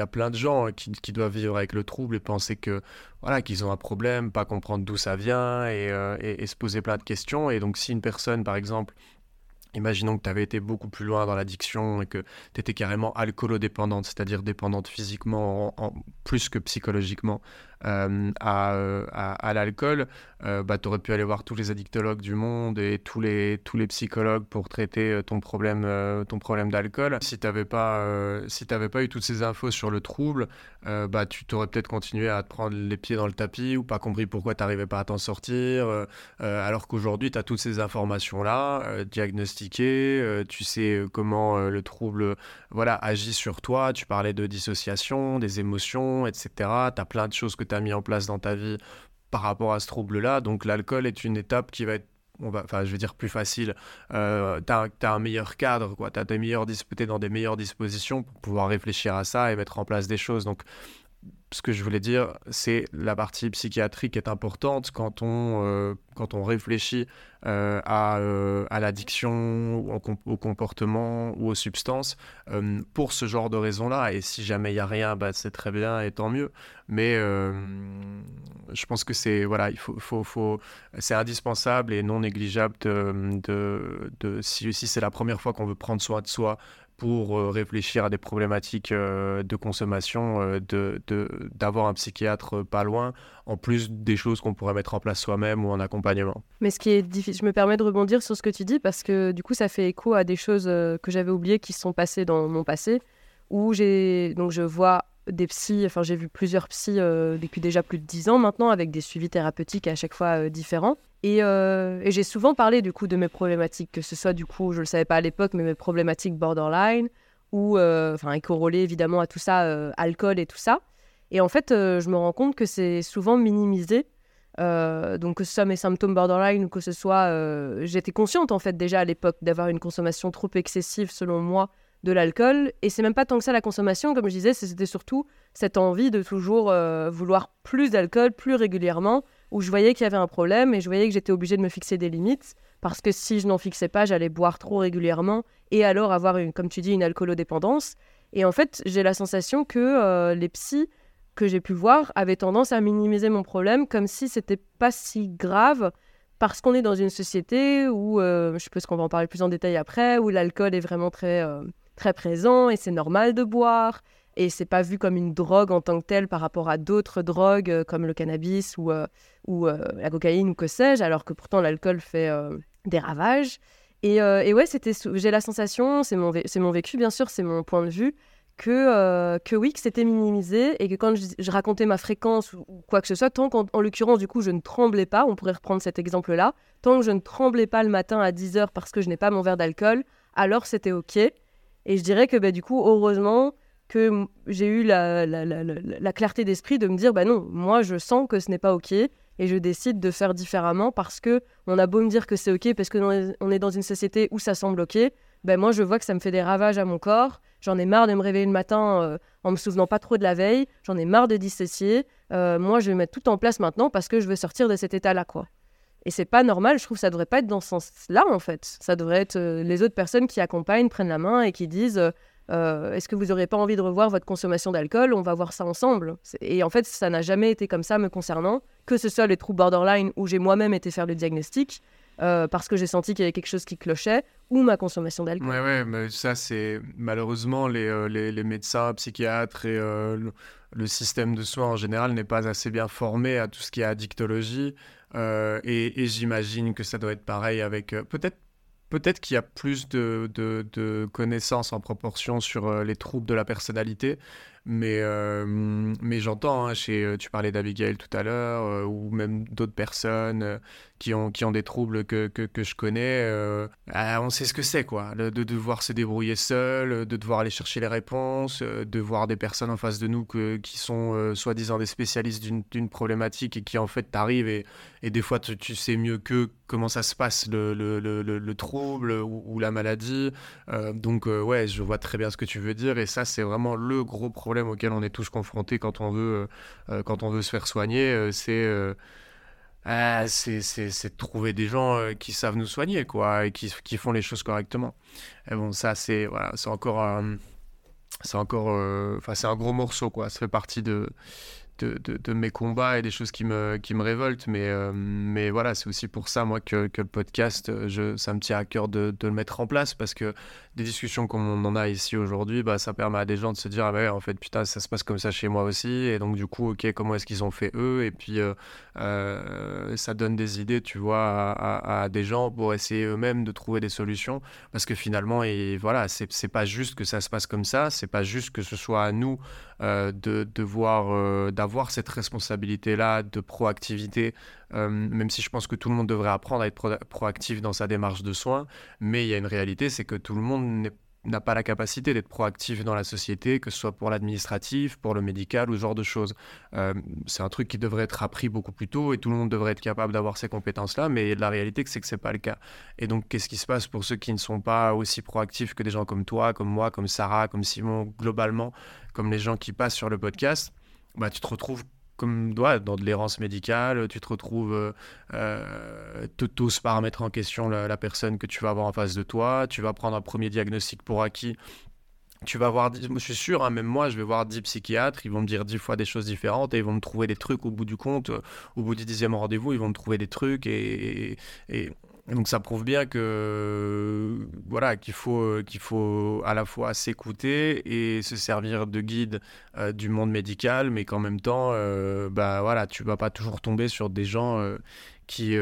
a, plein de gens qui, qui, doivent vivre avec le trouble et penser que voilà qu'ils ont un problème, pas comprendre d'où ça vient et, et, se poser plein de questions. Et donc, si une personne, par exemple, Imaginons que tu avais été beaucoup plus loin dans l'addiction et que tu étais carrément alcoolodépendante, c'est-à-dire dépendante physiquement en, plus que psychologiquement. Euh, euh, à, l'alcool, euh, bah, tu aurais pu aller voir tous les addictologues du monde et tous les, tous les psychologues pour traiter ton problème, problème d'alcool. Si tu n'avais pas, si pas eu toutes ces infos sur le trouble, bah, tu t'aurais peut-être continué à te prendre les pieds dans le tapis ou pas compris pourquoi tu n'arrivais pas à t'en sortir. alors qu'aujourd'hui, tu as toutes ces informations-là, diagnostiquées, tu sais comment le trouble voilà, agit sur toi. Tu parlais de dissociation, des émotions, etc. Tu as plein de choses que mis en place dans ta vie par rapport à ce trouble-là. Donc l'alcool est une étape qui va être on va, enfin, je veux dire plus facile, euh, tu as, un meilleur cadre, tu as des meilleurs, dans des meilleures dispositions pour pouvoir réfléchir à ça et mettre en place des choses. Donc, ce que je voulais dire, c'est la partie psychiatrique est importante quand on, euh, quand on réfléchit euh, à, euh, à l'addiction, au, au, comportement ou aux substances, pour ce genre de raisons-là. Et si jamais il n'y a rien, bah, c'est très bien et tant mieux. Mais je pense que c'est voilà, il faut, faut, faut c'est indispensable et non négligeable de, de, de si, si c'est la première fois qu'on veut prendre soin de soi, pour euh, réfléchir à des problématiques euh, de consommation, euh, de, d'avoir un psychiatre pas loin, en plus des choses qu'on pourrait mettre en place soi-même ou en accompagnement. Mais ce qui est difficile, je me permets de rebondir sur ce que tu dis parce que du coup ça fait écho à des choses que j'avais oubliées qui sont passées dans mon passé, où j'ai donc je vois des psys, enfin j'ai vu plusieurs psys depuis déjà plus de dix ans maintenant avec des suivis thérapeutiques à chaque fois différents. Euh, et, j'ai souvent parlé du coup de mes problématiques, que ce soit du coup, je ne le savais pas à l'époque, mais mes problématiques borderline, ou euh, enfin, euh, évidemment à tout ça, euh, alcool et tout ça. Et en fait, je me rends compte que c'est souvent minimisé. donc que ce soit mes symptômes borderline ou que ce soit... J'étais consciente en fait déjà à l'époque d'avoir une consommation trop excessive selon moi de l'alcool. Et c'est même pas tant que ça la consommation, comme je disais, c'était surtout cette envie de toujours vouloir plus d'alcool, plus régulièrement où je voyais qu'il y avait un problème et je voyais que j'étais obligée de me fixer des limites parce que si je n'en fixais pas, j'allais boire trop régulièrement et alors avoir, une, comme tu dis, une alcoolodépendance. Et en fait, j'ai la sensation que euh, les psys que j'ai pu voir avaient tendance à minimiser mon problème comme si c'était pas si grave parce qu'on est dans une société où, euh, je suppose qu'on va en parler plus en détail après, où l'alcool est vraiment très, euh, très présent et c'est normal de boire et c'est pas vu comme une drogue en tant que telle par rapport à d'autres drogues euh, comme le cannabis ou, euh, euh, la cocaïne ou que sais-je, alors que pourtant l'alcool fait des ravages. Et, et ouais, c'était, j'ai la sensation, c'est mon, c'est mon vécu bien sûr, c'est mon point de vue, que, que oui, que c'était minimisé et que quand je, racontais ma fréquence ou, quoi que ce soit, tant qu'en en l'occurrence, du coup, je ne tremblais pas, on pourrait reprendre cet exemple-là, tant que je ne tremblais pas le matin à 10h parce que je n'ai pas mon verre d'alcool, alors c'était OK. Et je dirais que bah, du coup, heureusement, que j'ai eu la, la, clarté d'esprit de me dire bah non, moi je sens que ce n'est pas ok et je décide de faire différemment parce que on a beau me dire que c'est ok parce que on est dans une société où ça semble ok, ben moi je vois que ça me fait des ravages à mon corps. J'en ai marre de me réveiller le matin euh, en me souvenant pas trop de la veille. J'en ai marre de dissocier. Euh, moi je vais mettre tout en place maintenant parce que je veux sortir de cet état-là quoi. Et c'est pas normal, je trouve que ça devrait pas être dans ce sens-là en fait. Ça devrait être euh, les autres personnes qui accompagnent, prennent la main et qui disent euh, est-ce que vous n'aurez pas envie de revoir votre consommation d'alcool? On va voir ça ensemble. Et en fait, ça n'a jamais été comme ça me concernant, que ce soit les troubles borderline où j'ai moi-même été faire le diagnostic, euh, parce que j'ai senti qu'il y avait quelque chose qui clochait, ou ma consommation d'alcool. Ouais, ouais, mais ça, c'est malheureusement les, euh, les, médecins, psychiatres et le, système de soins en général n'est pas assez bien formé à tout ce qui est addictologie. et j'imagine que ça doit être pareil avec peut-être peut-être qu'il y a plus de, de, connaissances en proportion sur les troubles de la personnalité. Mais, euh, j'entends, hein, chez, euh, tu parlais d'Abigail tout à l'heure, euh, ou même d'autres personnes qui, ont, qui ont des troubles que, que, que je connais. Ah, on sait ce que c'est, quoi. de devoir se débrouiller seul, de devoir aller chercher les réponses, de voir des personnes en face de nous qui sont soi-disant des spécialistes d'une problématique et qui en fait t'arrivent et, et des fois tu, tu, sais mieux que comment ça se passe le, le, le, le trouble ou, la maladie. donc ouais, je vois très bien ce que tu veux dire et ça c'est vraiment le gros problème auquel on est tous confrontés quand on veut, euh, euh, quand on veut se faire soigner, euh, c'est ah, c'est de trouver des gens qui savent nous soigner, quoi, et qui, qui font les choses correctement. Et bon, ça, c'est voilà, c'est encore, c'est encore, enfin, c'est un gros morceau, quoi. Ça fait partie de, de, mes combats et des choses qui me, qui me révoltent. Mais, euh, mais voilà, c'est aussi pour ça, moi, que, que le podcast, euh, je, ça me tient à cœur de, de, le mettre en place parce que des discussions comme on en a ici aujourd'hui, bah, ça permet à des gens de se dire, ah ouais, en fait, putain, ça se passe comme ça chez moi aussi. Et donc, du coup, ok, comment est-ce qu'ils ont fait eux? Et puis, euh, ça donne des idées, tu vois, à, à, des gens pour essayer eux-mêmes de trouver des solutions. Parce que finalement, et voilà, c'est pas juste que ça se passe comme ça, c'est pas juste que ce soit à nous de devoir, d'avoir avoir cette responsabilité-là de proactivité, euh, même si je pense que tout le monde devrait apprendre à être proactif dans sa démarche de soins, mais il y a une réalité, c'est que tout le monde n'a pas la capacité d'être proactif dans la société, que ce soit pour l'administratif, pour le médical ou ce genre de choses. Euh, c'est un truc qui devrait être appris beaucoup plus tôt et tout le monde devrait être capable d'avoir ces compétences-là, mais la réalité, c'est que c'est pas le cas. Et donc, qu'est-ce qui se passe pour ceux qui ne sont pas aussi proactifs que des gens comme toi, comme moi, comme Sarah, comme Simon, globalement, comme les gens qui passent sur le podcast? Bah, tu te retrouves comme toi dans de l'errance médicale, tu te retrouves, euh, euh tous par remettre en question la, personne que tu vas avoir en face de toi, tu vas prendre un premier diagnostic pour acquis. Tu vas voir, je suis sûr, hein, même moi, je vais voir 10 psychiatres, ils vont me dire 10 fois des choses différentes et ils vont me trouver des trucs au bout du compte. Au bout du dixième rendez-vous, ils vont me trouver des trucs et donc ça prouve bien que voilà qu'il faut qu'il faut à la fois s'écouter et se servir de guide euh, du monde médical, mais qu'en même temps, euh, bah voilà, tu vas pas toujours tomber sur des gens euh, qui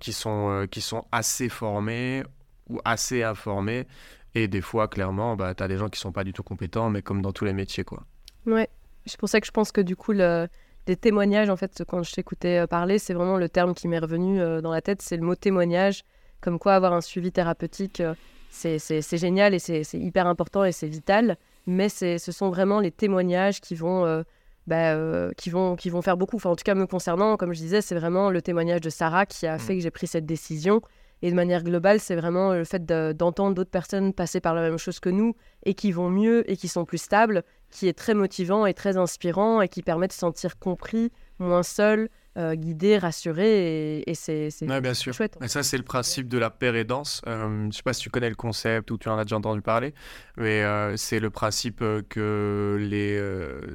qui sont qui sont assez formés ou assez informés et des fois clairement, bah tu as des gens qui sont pas du tout compétents, mais comme dans tous les métiers quoi. Ouais, c'est pour ça que je pense que du coup le des témoignages, en fait, quand je t'écoutais euh, parler, c'est vraiment le terme qui m'est revenu euh, dans la tête, c'est le mot témoignage, comme quoi avoir un suivi thérapeutique, euh, c'est génial et c'est hyper important et c'est vital, mais ce sont vraiment les témoignages qui vont, bah, qui, vont, qui vont faire beaucoup. Enfin, en tout cas, me concernant, comme je disais, c'est vraiment le témoignage de Sarah qui a mmh. fait que j'ai pris cette décision. Et de manière globale, c'est vraiment le fait d'entendre d'autres personnes passer par la même chose que nous et qui vont mieux et qui sont plus stables, qui est très motivant et très inspirant et qui permet de se sentir compris, moins seul, euh, guidé, rassuré. Et, c'est ouais, bien sûr. chouette. Et ça, c'est le principe de la pérédance. Euh, je ne sais pas si tu connais le concept ou tu en as déjà entendu parler, mais euh, c'est le principe que les,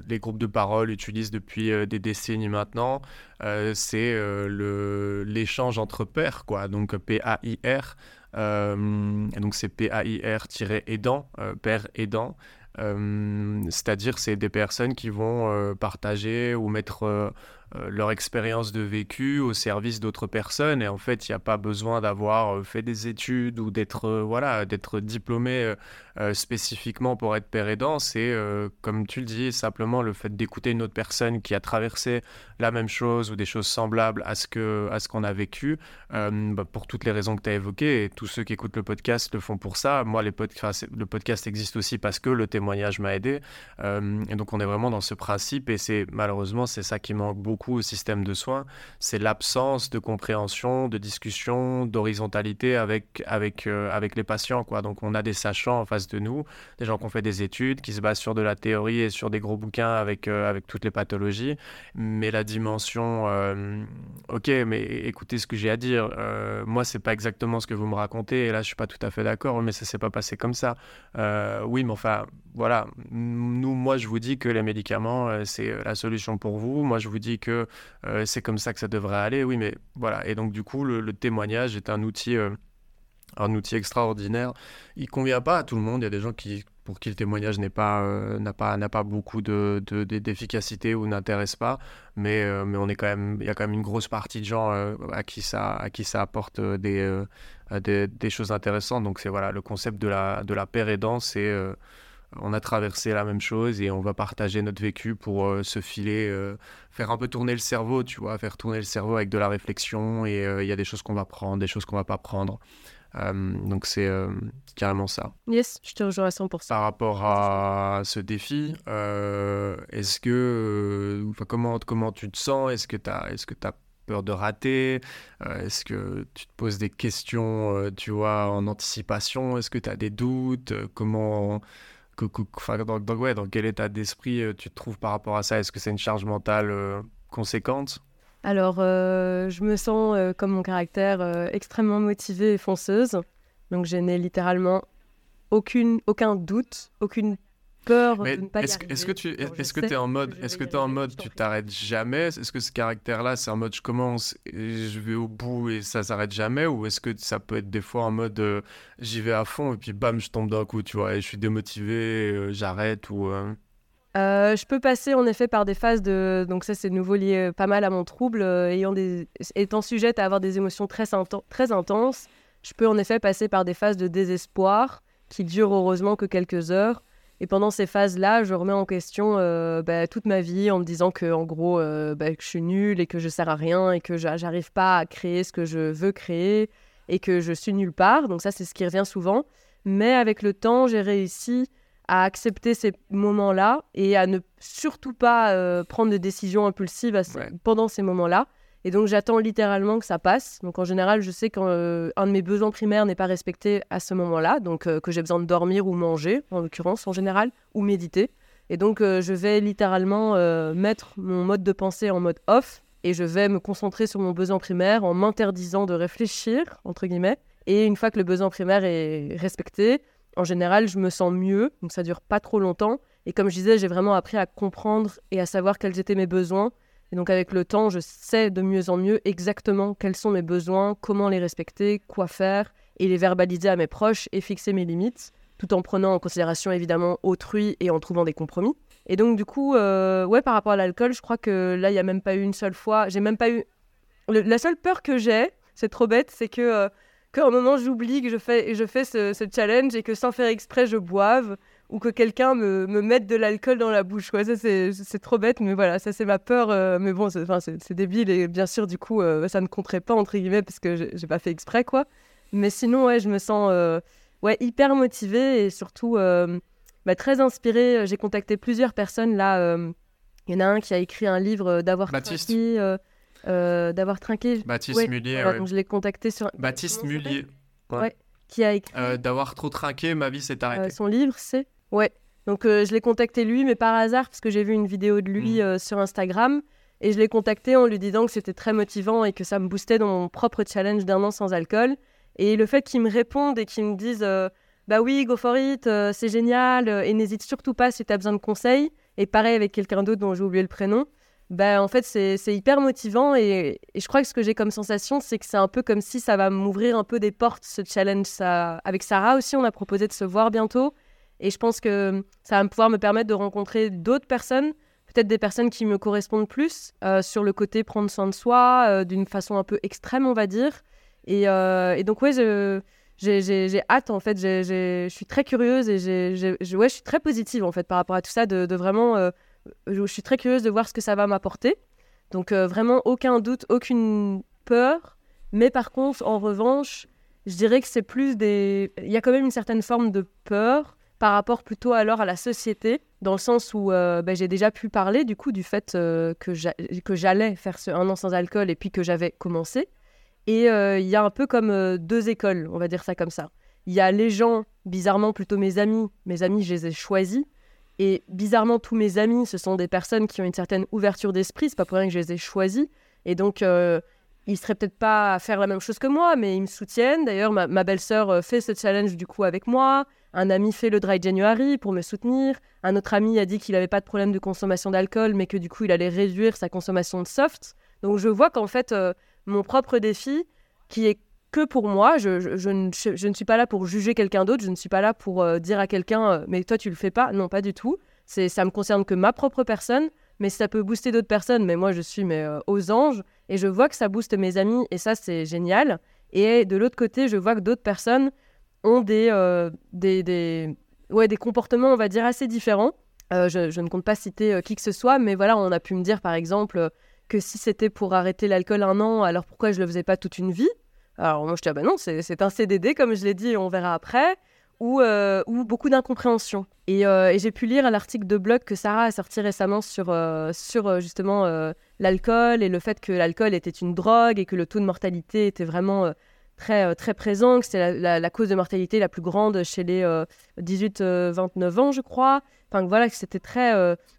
les groupes de parole utilisent depuis des décennies maintenant. c'est l'échange entre pairs, quoi. Donc P-A-I-R. donc c'est P-A-I-R-aidant, père aidant. Euh, c'est-à-dire, c'est des personnes qui vont euh, partager ou mettre euh, leur expérience de vécu au service d'autres personnes. Et en fait, il n'y a pas besoin d'avoir fait des études ou d'être voilà, d'être diplômé spécifiquement pour être père aidant. C'est, comme tu le dis, simplement le fait d'écouter une autre personne qui a traversé la même chose ou des choses semblables à ce que à qu'on a vécu, bah, pour toutes les raisons que tu as évoquées. Et tous ceux qui écoutent le podcast le font pour ça. Moi, le podcast existe aussi parce que le témoignage m'a aidé. Euh, et donc on est vraiment dans ce principe et c'est malheureusement c'est ça qui manque beaucoup au système de soins, c'est l'absence de compréhension, de discussion, d'horizontalité avec avec euh, avec les patients quoi. Donc on a des sachants en face de nous, des gens qui ont fait des études, qui se basent sur de la théorie et sur des gros bouquins avec euh, avec toutes les pathologies, mais la dimension OK, mais écoutez ce que j'ai à dire. moi c'est pas exactement ce que vous me racontez et là je suis pas tout à fait d'accord, mais ça s'est pas passé comme ça. oui, mais enfin voilà, nous, moi, je vous dis que les médicaments, euh, c'est euh, la solution pour vous. Moi, je vous dis que euh, c'est comme ça que ça devrait aller. Oui, mais voilà. Et donc, du coup, le, témoignage est un outil un outil extraordinaire. Il convient pas à tout le monde. Il y a des gens qui, pour qui le témoignage n'est pas, n'a pas, n'a pas beaucoup de, d'efficacité ou n'intéresse pas. Mais, mais on est quand même, il y a quand même une grosse partie de gens à qui ça, à qui ça apporte des, des, choses intéressantes. Donc c'est voilà, le concept de la, de la c'est on a traversé la même chose et on va partager notre vécu pour se filer, faire un peu tourner le cerveau, tu vois, faire tourner le cerveau avec de la réflexion et il y a des choses qu'on va prendre, des choses qu'on va pas prendre. Euh, donc c'est euh, carrément ça. Yes, je te rejoins à 100%. Par rapport à ce défi, euh, est-ce que, comment, comment tu te sens? Est-ce que tu as, est-ce que as peur de rater? Est-ce que tu te poses des questions, tu vois, en anticipation? Est-ce que tu as des doutes? Comment dans, dans, quel état d'esprit tu te trouves par rapport à ça? Est-ce que c'est une charge mentale conséquente? Alors, euh, je me sens, euh, comme mon caractère, euh, extrêmement motivée et fonceuse. Donc, je n'ai littéralement aucun doute, aucune peur de ne pas est-ce, y Est-ce que tu est-ce que es en mode, est-ce que tu es en mode, tu t'arrêtes jamais? Est-ce que ce caractère-là, c'est en mode je commence et je vais au bout et ça s'arrête jamais? Ou est-ce que ça peut être des fois en mode j'y vais à fond et puis bam, je tombe d'un coup, tu vois, et je suis démotivé, j'arrête ou euh, je peux passer en effet par des phases de. Donc, ça, c'est nouveau lié euh, pas mal à mon trouble. Euh, ayant des... Étant sujette à avoir des émotions très, très intenses, je peux en effet passer par des phases de désespoir qui durent heureusement que quelques heures. Et pendant ces phases-là, je remets en question bah, toute ma vie en me disant que, en gros, bah, que je suis nulle et que je sers à rien et que j'arrive pas à créer ce que je veux créer et que je suis nulle part. Donc, ça, c'est ce qui revient souvent. Mais avec le temps, j'ai réussi à accepter ces moments-là et à ne surtout pas euh, prendre de décisions impulsives pendant ces moments-là. Et donc j'attends littéralement que ça passe. Donc en général, je sais qu'un euh, de mes besoins primaires n'est pas respecté à ce moment-là, donc euh, que j'ai besoin de dormir ou manger, en l'occurrence en général, ou méditer. Et donc je vais littéralement mettre mon mode de pensée en mode off et je vais me concentrer sur mon besoin primaire en m'interdisant de réfléchir, entre guillemets. Et une fois que le besoin primaire est respecté, en général, je me sens mieux, donc ça dure pas trop longtemps. Et comme je disais, j'ai vraiment appris à comprendre et à savoir quels étaient mes besoins. Et donc avec le temps, je sais de mieux en mieux exactement quels sont mes besoins, comment les respecter, quoi faire, et les verbaliser à mes proches et fixer mes limites, tout en prenant en considération évidemment autrui et en trouvant des compromis. Et donc du coup, euh, ouais, par rapport à l'alcool, je crois que là, il n'y a même pas eu une seule fois, j'ai même pas eu... la seule peur que j'ai, c'est trop bête, c'est que... Euh, qu'à un moment j'oublie que je fais, je fais ce, challenge et que sans faire exprès je boive ou que quelqu'un me, me, mette de l'alcool dans la bouche. Ouais, ça c'est trop bête, mais voilà, ça c'est ma peur. Euh, mais bon, c'est débile et bien sûr, du coup, euh, ça ne compterait pas entre guillemets parce que j'ai pas fait exprès, quoi. Mais sinon, ouais, je me sens euh, ouais, hyper motivée et surtout bah, très inspirée. J'ai contacté plusieurs personnes là. Il y en a un qui a écrit un livre d'avoir Baptiste. Euh, d'avoir trinqué. Baptiste Mullier. Donc je l'ai contacté sur. Baptiste Mullier. Ouais. Qui a écrit. Euh, d'avoir trop trinqué, ma vie s'est euh, arrêtée. son livre, c'est. Ouais. Donc je l'ai contacté lui, mais par hasard, parce que j'ai vu une vidéo de lui mm. sur Instagram. Et je l'ai contacté en lui disant que c'était très motivant et que ça me boostait dans mon propre challenge d'un an sans alcool. Et le fait qu'il me réponde et qu'il me dise Bah oui, go for it, c'est génial, et n'hésite surtout pas si tu as besoin de conseils. Et pareil avec quelqu'un d'autre dont j'ai oublié le prénom ben, en fait, c'est hyper motivant et, je crois que ce que j'ai comme sensation, c'est que c'est un peu comme si ça va m'ouvrir un peu des portes, ce challenge. Ça... Avec Sarah aussi, on a proposé de se voir bientôt et je pense que ça va pouvoir me permettre de rencontrer d'autres personnes, peut-être des personnes qui me correspondent plus euh, sur le côté prendre soin de soi euh, d'une façon un peu extrême, on va dire. Et, euh, donc, ouais, j'ai hâte en fait, je suis très curieuse et je suis très positive en fait par rapport à tout ça, de, vraiment je suis très curieuse de voir ce que ça va m'apporter. Donc vraiment aucun doute, aucune peur. Mais par contre, en revanche, je dirais que c'est plus des... Il y a quand même une certaine forme de peur par rapport plutôt alors à la société, dans le sens où euh, ben, j'ai déjà pu parler du coup du fait euh, que j'allais faire un an sans alcool et puis que j'avais commencé. Et il y a un peu comme deux écoles, on va dire ça comme ça. Il y a les gens, bizarrement plutôt mes amis, mes amis je les ai choisis, et bizarrement, tous mes amis, ce sont des personnes qui ont une certaine ouverture d'esprit. C'est pas pour rien que je les ai choisis. Et donc, euh, ils seraient peut-être pas à faire la même chose que moi, mais ils me soutiennent. D'ailleurs, ma, belle-sœur euh, fait ce challenge du coup avec moi. Un ami fait le Dry January pour me soutenir. Un autre ami a dit qu'il n'avait pas de problème de consommation d'alcool, mais que du coup, il allait réduire sa consommation de soft. Donc, je vois qu'en fait, euh, mon propre défi, qui est que pour moi. Je, ne, suis pas là pour juger quelqu'un d'autre. Je ne suis pas là pour dire à quelqu'un, mais toi, tu le fais pas? Non, pas du tout. C'est, ça me concerne que ma propre personne mais ça peut booster d'autres personnes. Mais moi, je suis euh, aux anges et je vois que ça booste mes amis et ça, c'est génial. Et de l'autre côté, je vois que d'autres personnes ont des, euh, des, des, ouais, des comportements, on va dire, assez différents. Euh, je, ne compte pas citer qui que ce soit, mais voilà, on a pu me dire, par exemple, que si c'était pour arrêter l'alcool un an, alors pourquoi je ne le faisais pas toute une vie? Alors moi, je dis, ah ben non, c'est un CDD, comme je l'ai dit, on verra après ou, euh, ou beaucoup d'incompréhension. Et, euh, j'ai pu lire l'article de blog que Sarah a sorti récemment sur, euh, sur justement l'alcool et le fait que l'alcool était une drogue et que le taux de mortalité était vraiment très, très présent, que c'était la, cause de mortalité la plus grande chez les 18-29 ans, je crois. Enfin, voilà, que c'était très,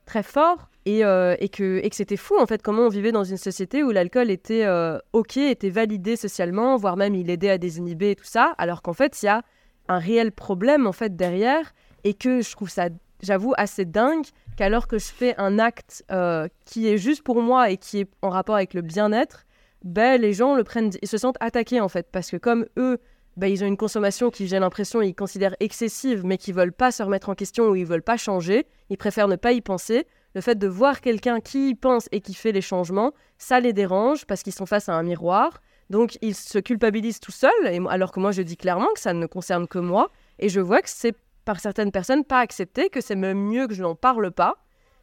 très fort et, et que, et que c'était fou, en fait, comment on vivait dans une société où l'alcool était OK, était validé socialement, voire même il aidait à désinhiber et tout ça, alors qu'en fait, il y a un réel problème en fait derrière et que je trouve ça, j'avoue, assez dingue qu'alors que je fais un acte euh, qui est juste pour moi et qui est en rapport avec le bien-être, ben, les gens le prennent, ils se sentent attaqués en fait parce que comme eux, ben, ils ont une consommation qui, j'ai l'impression, ils considèrent excessive mais qui veulent pas se remettre en question ou ils veulent pas changer, ils préfèrent ne pas y penser. Le fait de voir quelqu'un qui y pense et qui fait les changements, ça les dérange parce qu'ils sont face à un miroir donc, il se culpabilise tout seul, et, alors que moi, je dis clairement que ça ne concerne que moi. Et je vois que c'est par certaines personnes pas accepté, que c'est même mieux que je n'en parle pas.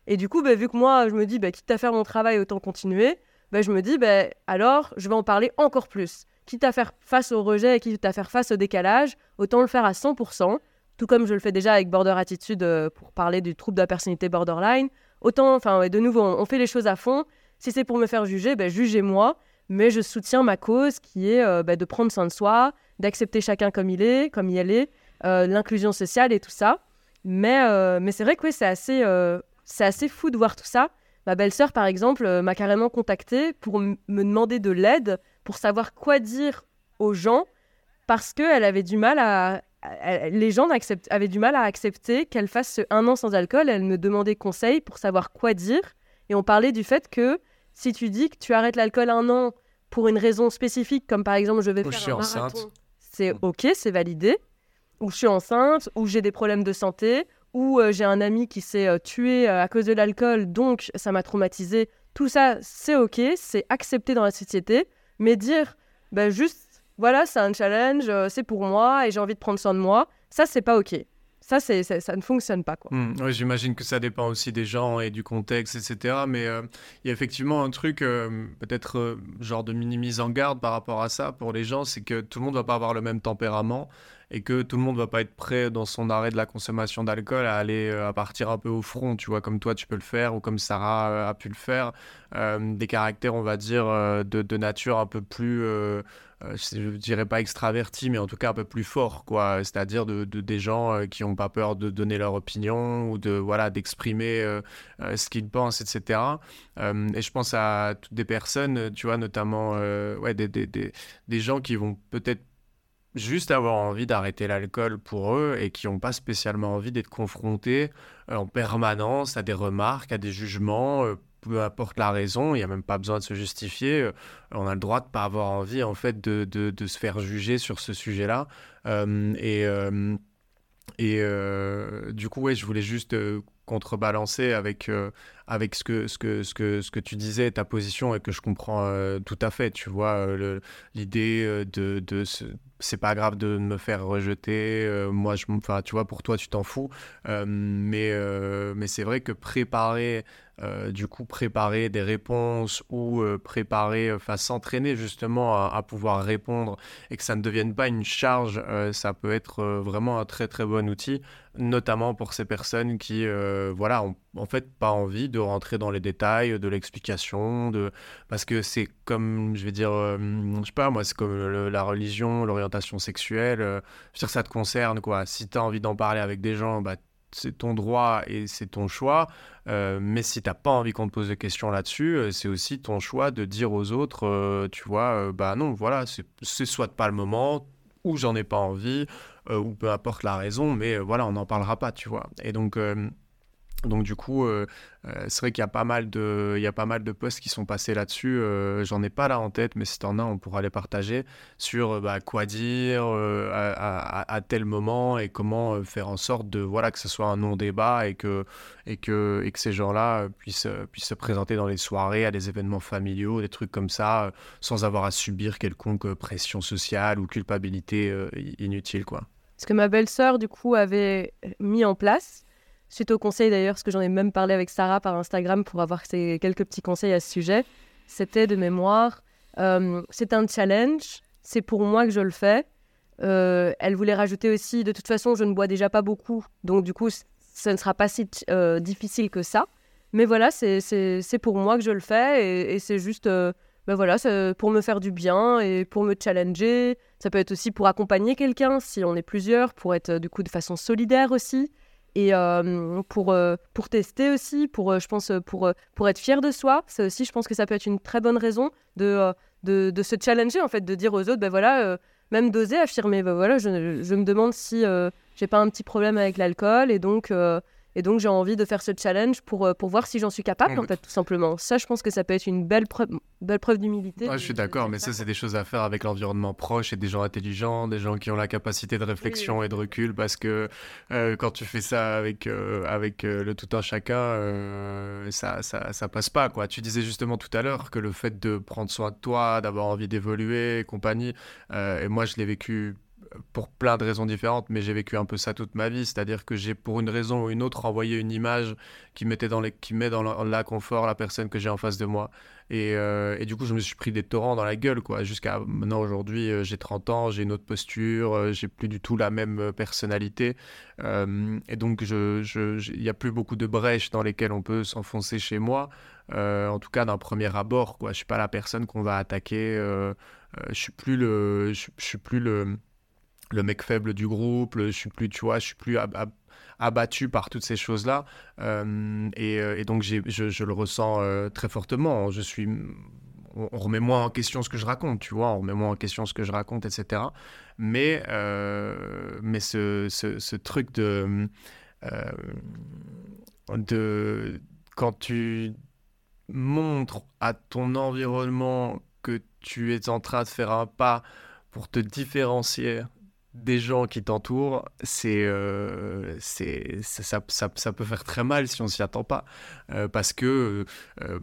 Et du coup, bah, vu que moi, je me dis, bah, quitte à faire mon travail, autant continuer, bah, je me dis, bah, alors, je vais en parler encore plus. Quitte à faire face au rejet, quitte à faire face au décalage, autant le faire à 100%, tout comme je le fais déjà avec Border Attitude euh, pour parler du trouble de la personnalité borderline. Autant, enfin, de nouveau, on, fait les choses à fond. Si c'est pour me faire juger, bah, jugez-moi mais je soutiens ma cause qui est euh, de prendre soin de soi, d'accepter chacun comme il est, comme il est, euh, l'inclusion sociale et tout ça. Mais, mais c'est vrai que c'est assez, c'est assez fou de voir tout ça. Ma belle-sœur, par exemple, m'a carrément contacté pour me demander de l'aide, pour savoir quoi dire aux gens, parce qu'elle avait du mal à... les gens avaient du mal à accepter qu'elle fasse un an sans alcool. Elle me demandait conseil pour savoir quoi dire. Et on parlait du fait que si tu dis que tu arrêtes l'alcool un an pour une raison spécifique, comme par exemple je vais faire un marathon, c'est mm. ok, c'est validé. Ou je suis enceinte, ou j'ai des problèmes de santé, ou euh, j'ai un ami qui s'est euh, tué euh, à cause de l'alcool, donc ça m'a traumatisé. Tout ça, c'est ok, c'est accepté dans la société. Mais dire, bah, juste, voilà, c'est un challenge, c'est pour moi et j'ai envie de prendre soin de moi, ça, c'est pas ok ça, c'est, ça, ne fonctionne pas. Quoi. Mmh, j'imagine que ça dépend aussi des gens et du contexte, etc. Mais il y a effectivement un truc, peut-être genre de mini-mise en garde par rapport à ça pour les gens, c'est que tout le monde va pas avoir le même tempérament et que tout le monde va pas être prêt dans son arrêt de la consommation d'alcool à aller à partir un peu au front, tu vois, comme toi tu peux le faire ou comme Sarah a pu le faire. des caractères, on va dire, de, nature un peu plus euh, je dirais pas extraverti, mais en tout cas un peu plus fort, quoi. C'est-à-dire de, des gens euh, qui n'ont pas peur de donner leur opinion ou de voilà d'exprimer euh, ce qu'ils pensent, etc. et je pense à toutes des personnes, tu vois, notamment ouais, des, des, des, des gens qui vont peut-être juste avoir envie d'arrêter l'alcool pour eux et qui n'ont pas spécialement envie d'être confrontés en permanence à des remarques, à des jugements peu importe la raison, il n'y a même pas besoin de se justifier. Euh, on a le droit de ne pas avoir envie, en fait, de, de, se faire juger sur ce sujet-là. Euh, et euh, et du coup, je voulais juste contrebalancer avec, avec ce, que, ce, que, ce, que, ce que tu disais, ta position, et que je comprends tout à fait. Tu vois, l'idée de, de c'est pas grave de me faire rejeter. moi, je, enfin, tu vois, pour toi, tu t'en fous. mais mais c'est vrai que préparer euh, du coup préparer des réponses ou euh, préparer, enfin s'entraîner justement à, pouvoir répondre et que ça ne devienne pas une charge, euh, ça peut être vraiment un très très bon outil, notamment pour ces personnes qui, voilà, ont en fait pas envie de rentrer dans les détails de l'explication, de parce que c'est comme, je vais dire, je sais pas, moi c'est comme la religion, l'orientation sexuelle, je veux dire ça te concerne quoi. Si tu as envie d'en parler avec des gens, bah c'est ton droit et c'est ton choix. Euh, mais si tu n'as pas envie qu'on te pose de questions là-dessus, euh, c'est aussi ton choix de dire aux autres, euh, tu vois, bah non, voilà, c'est soit pas le moment, ou j'en ai pas envie, ou peu importe la raison, mais voilà, on n'en parlera pas, tu vois. Et donc, Donc du coup, euh, euh, c'est vrai qu'il y a pas mal de, il y a pas mal de posts qui sont passés là-dessus. Euh, j'en ai pas là en tête, mais si t'en as, on pourra les partager sur bah, quoi dire à, tel moment et comment faire en sorte de voilà que ce soit un non-débat et que et que et que ces gens-là puissent puissent se présenter dans les soirées, à des événements familiaux, des trucs comme ça, sans avoir à subir quelconque pression sociale ou culpabilité inutile quoi. Ce que ma belle-sœur du coup avait mis en place suite au conseil d'ailleurs, parce que j'en ai même parlé avec Sarah par Instagram pour avoir quelques petits conseils à ce sujet, c'était de mémoire, euh, c'est un challenge, c'est pour moi que je le fais. Euh, elle voulait rajouter aussi, de toute façon, je ne bois déjà pas beaucoup, donc du coup, ce ne sera pas si euh, difficile que ça. Mais voilà, c'est pour moi que je le fais et, c'est juste, ben voilà, pour me faire du bien et pour me challenger. Ça peut être aussi pour accompagner quelqu'un si on est plusieurs, pour être du coup de façon solidaire aussi et euh, pour, euh, pour tester aussi, pour, euh, je pense, pour, pour être fier de soi. C'est aussi, je pense que ça peut être une très bonne raison de, de, de se challenger, en fait, de dire aux autres, ben voilà, même d'oser affirmer, ben voilà, je, je, me demande si j'ai pas un petit problème avec l'alcool et donc et donc, j'ai envie de faire ce challenge pour, euh, pour voir si j'en suis capable, en fait, tout simplement. Ça, je pense que ça peut être une belle preuve, belle preuve d'humilité. je suis d'accord, mais ça, c'est des choses à faire avec l'environnement proche et des gens intelligents, des gens qui ont la capacité de réflexion et de recul, parce que euh, quand tu fais ça avec, euh, avec le tout un chacun, ça, ça, ça, passe pas, quoi. Tu disais justement tout à l'heure que le fait de prendre soin de toi, d'avoir envie d'évoluer et compagnie, et moi, je l'ai vécu pour plein de raisons différentes, mais j'ai vécu un peu ça toute ma vie, c'est-à-dire que j'ai pour une raison ou une autre envoyé une image qui, mettait dans les, qui met dans l'inconfort la personne que j'ai en face de moi. Et, euh, et, du coup, je me suis pris des torrents dans la gueule, quoi. Jusqu'à maintenant, aujourd'hui, euh, j'ai 30 ans, j'ai une autre posture, euh, j'ai plus du tout la même personnalité. et donc, il je, n'y a plus beaucoup de brèches dans lesquelles on peut s'enfoncer chez moi. en tout cas, d'un premier abord, quoi. Je suis pas la personne qu'on va attaquer. je suis plus le, je suis plus le le mec faible du groupe, je suis plus, tu vois, je suis plus abattu par toutes ces choses-là. Euh, euh, et, donc, je, je, le ressens euh, très fortement. Je suis, on, remet moins en question ce que je raconte, tu vois, on remet moins en question ce que je raconte, etc. Mais, mais ce, ce, ce, truc de, de. Quand tu montres à ton environnement que tu es en train de faire un pas pour te différencier des gens qui t'entourent, euh, ça, peut faire très mal si on s'y attend pas. Euh, parce que euh,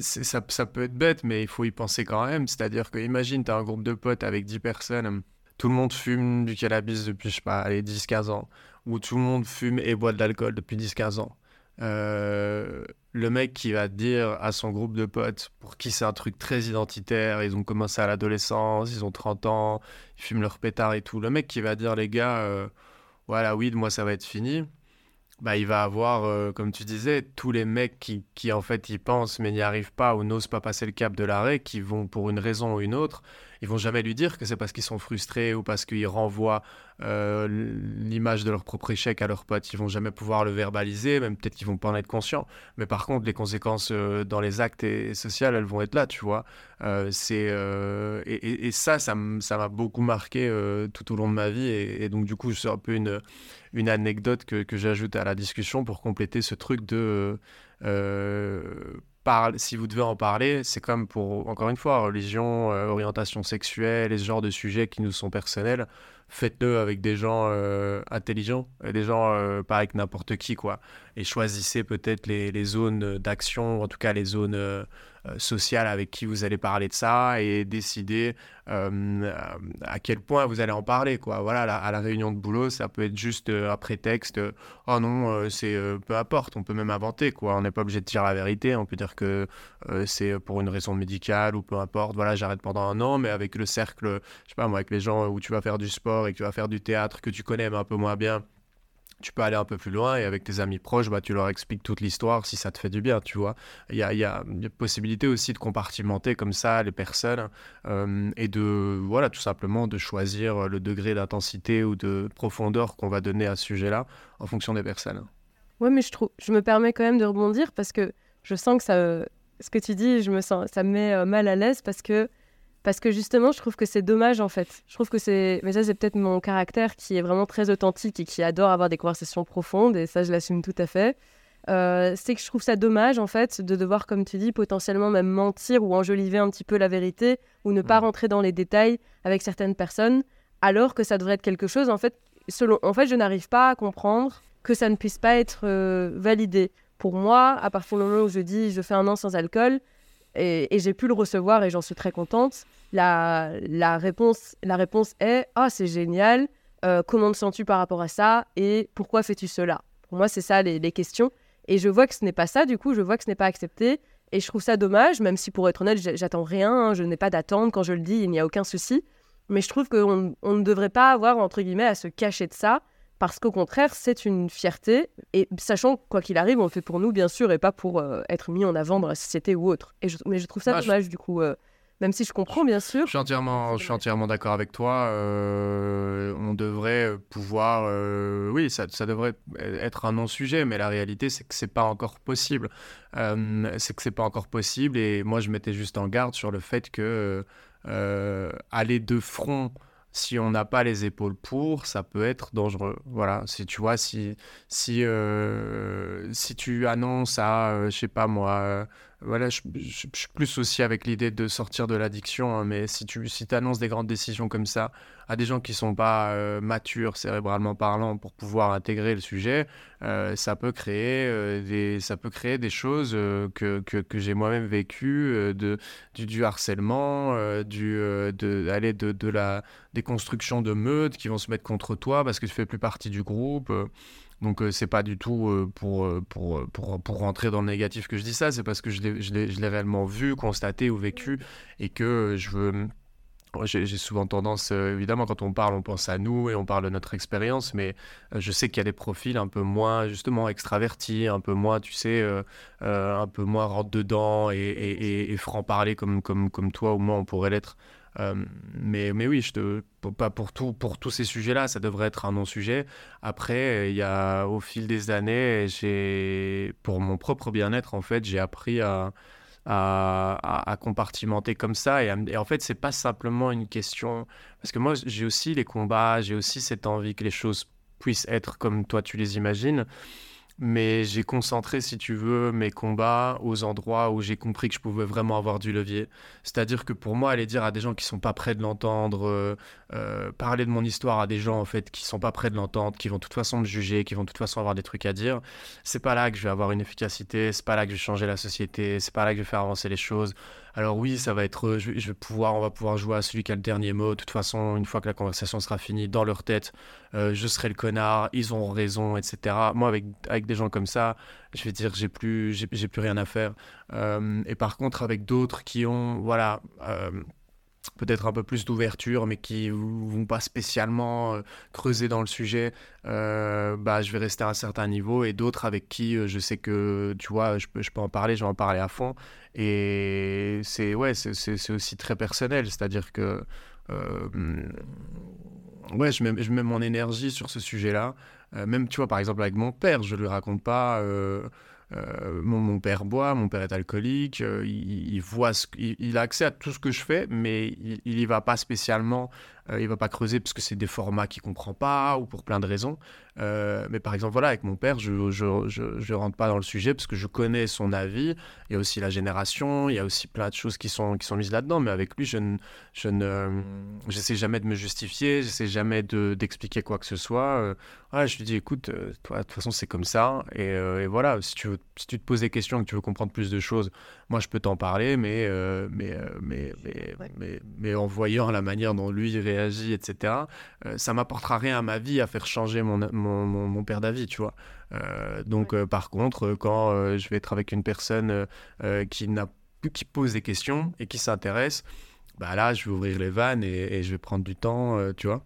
ça, peut être bête, mais il faut y penser quand même. C'est-à-dire que imagine, tu as un groupe de potes avec 10 personnes, tout le monde fume du cannabis depuis, je sais pas, 10-15 ans, ou tout le monde fume et boit de l'alcool depuis 10-15 ans. Euh, le mec qui va dire à son groupe de potes, pour qui c'est un truc très identitaire, ils ont commencé à l'adolescence, ils ont 30 ans, ils fument leur pétard et tout. Le mec qui va dire, les gars, euh, voilà, weed, moi ça va être fini, bah, il va avoir, euh, comme tu disais, tous les mecs qui, qui en fait y pensent mais n'y arrivent pas ou n'osent pas passer le cap de l'arrêt, qui vont pour une raison ou une autre, ils vont jamais lui dire que c'est parce qu'ils sont frustrés ou parce qu'ils renvoient euh, l'image de leur propre échec à leurs potes. Ils vont jamais pouvoir le verbaliser, même peut-être qu'ils vont pas en être conscients. Mais par contre, les conséquences euh, dans les actes et, sociales, elles vont être là, tu vois. Euh, c'est et, ça, ça m'a beaucoup marqué tout au long de ma vie. Et, donc du coup, c'est un peu une anecdote que j'ajoute à la discussion pour compléter ce truc de si vous devez en parler, c'est comme pour, encore une fois, religion, euh, orientation sexuelle, et ce genre de sujets qui nous sont personnels, faites-le avec des gens euh, intelligents, des gens euh, pas avec n'importe qui, quoi. Et choisissez peut-être les, les, zones d'action, en tout cas les zones euh, social avec qui vous allez parler de ça et décider euh, à quel point vous allez en parler. Quoi. Voilà, à la réunion de boulot, ça peut être juste un prétexte. oh non, c'est peu importe, on peut même inventer. Quoi. On n'est pas obligé de dire la vérité. On peut dire que c'est pour une raison médicale ou peu importe. Voilà, j'arrête pendant un an, mais avec le cercle, je sais pas moi, avec les gens où tu vas faire du sport et que tu vas faire du théâtre que tu connais mais un peu moins bien tu peux aller un peu plus loin et avec tes amis proches, bah, tu leur expliques toute l'histoire si ça te fait du bien, tu vois. Il y a, y a une possibilité aussi de compartimenter comme ça les personnes euh, et de, voilà, tout simplement de choisir le degré d'intensité ou de profondeur qu'on va donner à ce sujet-là en fonction des personnes. Ouais, mais je, je me permets quand même de rebondir parce que je sens que ça, ce que tu dis, je me sens, ça me met euh, mal à l'aise parce que parce que justement, je trouve que c'est dommage en fait. Je trouve que c'est. Mais ça, c'est peut-être mon caractère qui est vraiment très authentique et qui adore avoir des conversations profondes, et ça, je l'assume tout à fait. euh, c'est que je trouve ça dommage en fait de devoir, comme tu dis, potentiellement même mentir ou enjoliver un petit peu la vérité ou ne pas rentrer dans les détails avec certaines personnes, alors que ça devrait être quelque chose en fait. Selon, en fait, je n'arrive pas à comprendre que ça ne puisse pas être euh, validé. Pour moi, à partir du moment où je dis je fais un an sans alcool et, j'ai pu le recevoir et j'en suis très contente, la, réponse, la réponse est ah c'est génial, euh, comment te sens-tu par rapport à ça et pourquoi fais-tu cela? Pour moi, c'est ça les, les questions. Et je vois que ce n'est pas ça, du coup, je vois que ce n'est pas accepté. Et je trouve ça dommage, même si pour être honnête, j'attends rien, hein, je n'ai pas d'attente. Quand je le dis, il n'y a aucun souci. Mais je trouve qu'on on ne devrait pas avoir, entre guillemets, à se cacher de ça, parce qu'au contraire, c'est une fierté. Et sachant, quoi qu'il arrive, on le fait pour nous, bien sûr, et pas pour euh, être mis en avant dans la société ou autre. Et mais je trouve ça dommage, du coup. Euh, même si je comprends, bien sûr. Je suis entièrement, je suis entièrement d'accord avec toi. Euh, on devrait pouvoir. Oui, ça, ça, devrait être un non-sujet, mais la réalité, c'est que c'est pas encore possible. C'est que c'est pas encore possible. Et moi, je m'étais juste en garde sur le fait que aller de front si on n'a pas les épaules pour, ça peut être dangereux. Voilà, si tu vois, si, si, si tu annonces à, je sais pas moi, voilà, je, suis plus aussi avec l'idée de sortir de l'addiction, hein, mais si tu si annonces des grandes décisions comme ça à des gens qui sont pas euh, matures cérébralement parlant pour pouvoir intégrer le sujet, euh, ça peut créer euh, des ça peut créer des choses que, que, que j'ai moi-même vécues de du, harcèlement, du de aller de, de la des constructions de meutes qui vont se mettre contre toi parce que tu fais plus partie du groupe. Donc euh, c'est pas du tout euh, pour, euh, pour, pour, rentrer dans le négatif que je dis ça, c'est parce que je l'ai réellement vu, constaté ou vécu et que je veux... J'ai souvent tendance, évidemment, quand on parle, on pense à nous et on parle de notre expérience, mais je sais qu'il y a des profils un peu moins, justement, extravertis, un peu moins, tu sais, un peu moins rentre-dedans et, et, franc-parler comme, comme, comme toi ou moi, on pourrait l'être. Euh, mais, mais oui, je te, pas pour, tout, pour tous ces sujets-là, ça devrait être un non-sujet. Après, il y a, au fil des années, pour mon propre bien-être, en fait, j'ai appris à, à, à, compartimenter comme ça. Et, et en fait, c'est pas simplement une question. Parce que moi, j'ai aussi les combats, j'ai aussi cette envie que les choses puissent être comme toi tu les imagines mais j'ai concentré, si tu veux, mes combats aux endroits où j'ai compris que je pouvais vraiment avoir du levier. C'est-à-dire que pour moi, aller dire à des gens qui sont pas prêts de l'entendre, euh, euh, parler de mon histoire à des gens en fait qui sont pas prêts de l'entendre, qui vont de toute façon me juger, qui vont de toute façon avoir des trucs à dire, c'est pas là que je vais avoir une efficacité, c'est pas là que je vais changer la société, c'est pas là que je vais faire avancer les choses. Alors oui, ça va être, je, vais pouvoir, on va pouvoir jouer à celui qui a le dernier mot. De toute façon, une fois que la conversation sera finie, dans leur tête, euh, je serai le connard, ils ont raison, etc. Moi, avec, avec des gens comme ça, je vais dire, j'ai plus, j'ai, plus rien à faire. Euh, et par contre, avec d'autres qui ont, voilà. Euh, peut-être un peu plus d'ouverture, mais qui vont pas spécialement euh, creuser dans le sujet, euh, bah, je vais rester à un certain niveau. Et d'autres avec qui euh, je sais que, tu vois, je peux, je peux en parler, je vais en parler à fond. Et c'est ouais, aussi très personnel, c'est-à-dire que ouais, je mets, je mets mon énergie sur ce sujet-là. même, tu vois, par exemple, avec mon père, je lui raconte pas euh, mon, père boit, mon père est alcoolique, euh, il, voit ce, il, a accès à tout ce que je fais, mais il, il y va pas spécialement euh, il va pas creuser parce que c'est des formats qu'il comprend pas ou pour plein de raisons. Euh, mais par exemple, voilà, avec mon père, je, je, je, rentre pas dans le sujet parce que je connais son avis. Il y a aussi la génération, il y a aussi plein de choses qui sont, qui sont mises là-dedans. Mais avec lui, je ne, je ne, j'essaie jamais de me justifier, j'essaie jamais de, d'expliquer quoi que ce soit. Euh, je lui dis, écoute, toi, de toute façon, c'est comme ça. Et, et, voilà, si tu, veux, si tu te poses des questions et que tu veux comprendre plus de choses, moi, je peux t'en parler, mais, mais, mais, mais, mais, mais, en voyant la manière dont lui réagit etc., euh, ça m'apportera rien à ma vie à faire changer mon, mon, mon, père d'avis, tu vois. Euh, donc, euh, par contre, quand je vais être avec une personne qui, n'a, qui pose des questions et qui s'intéresse, bah là, je vais ouvrir les vannes et, je vais prendre du temps, tu vois.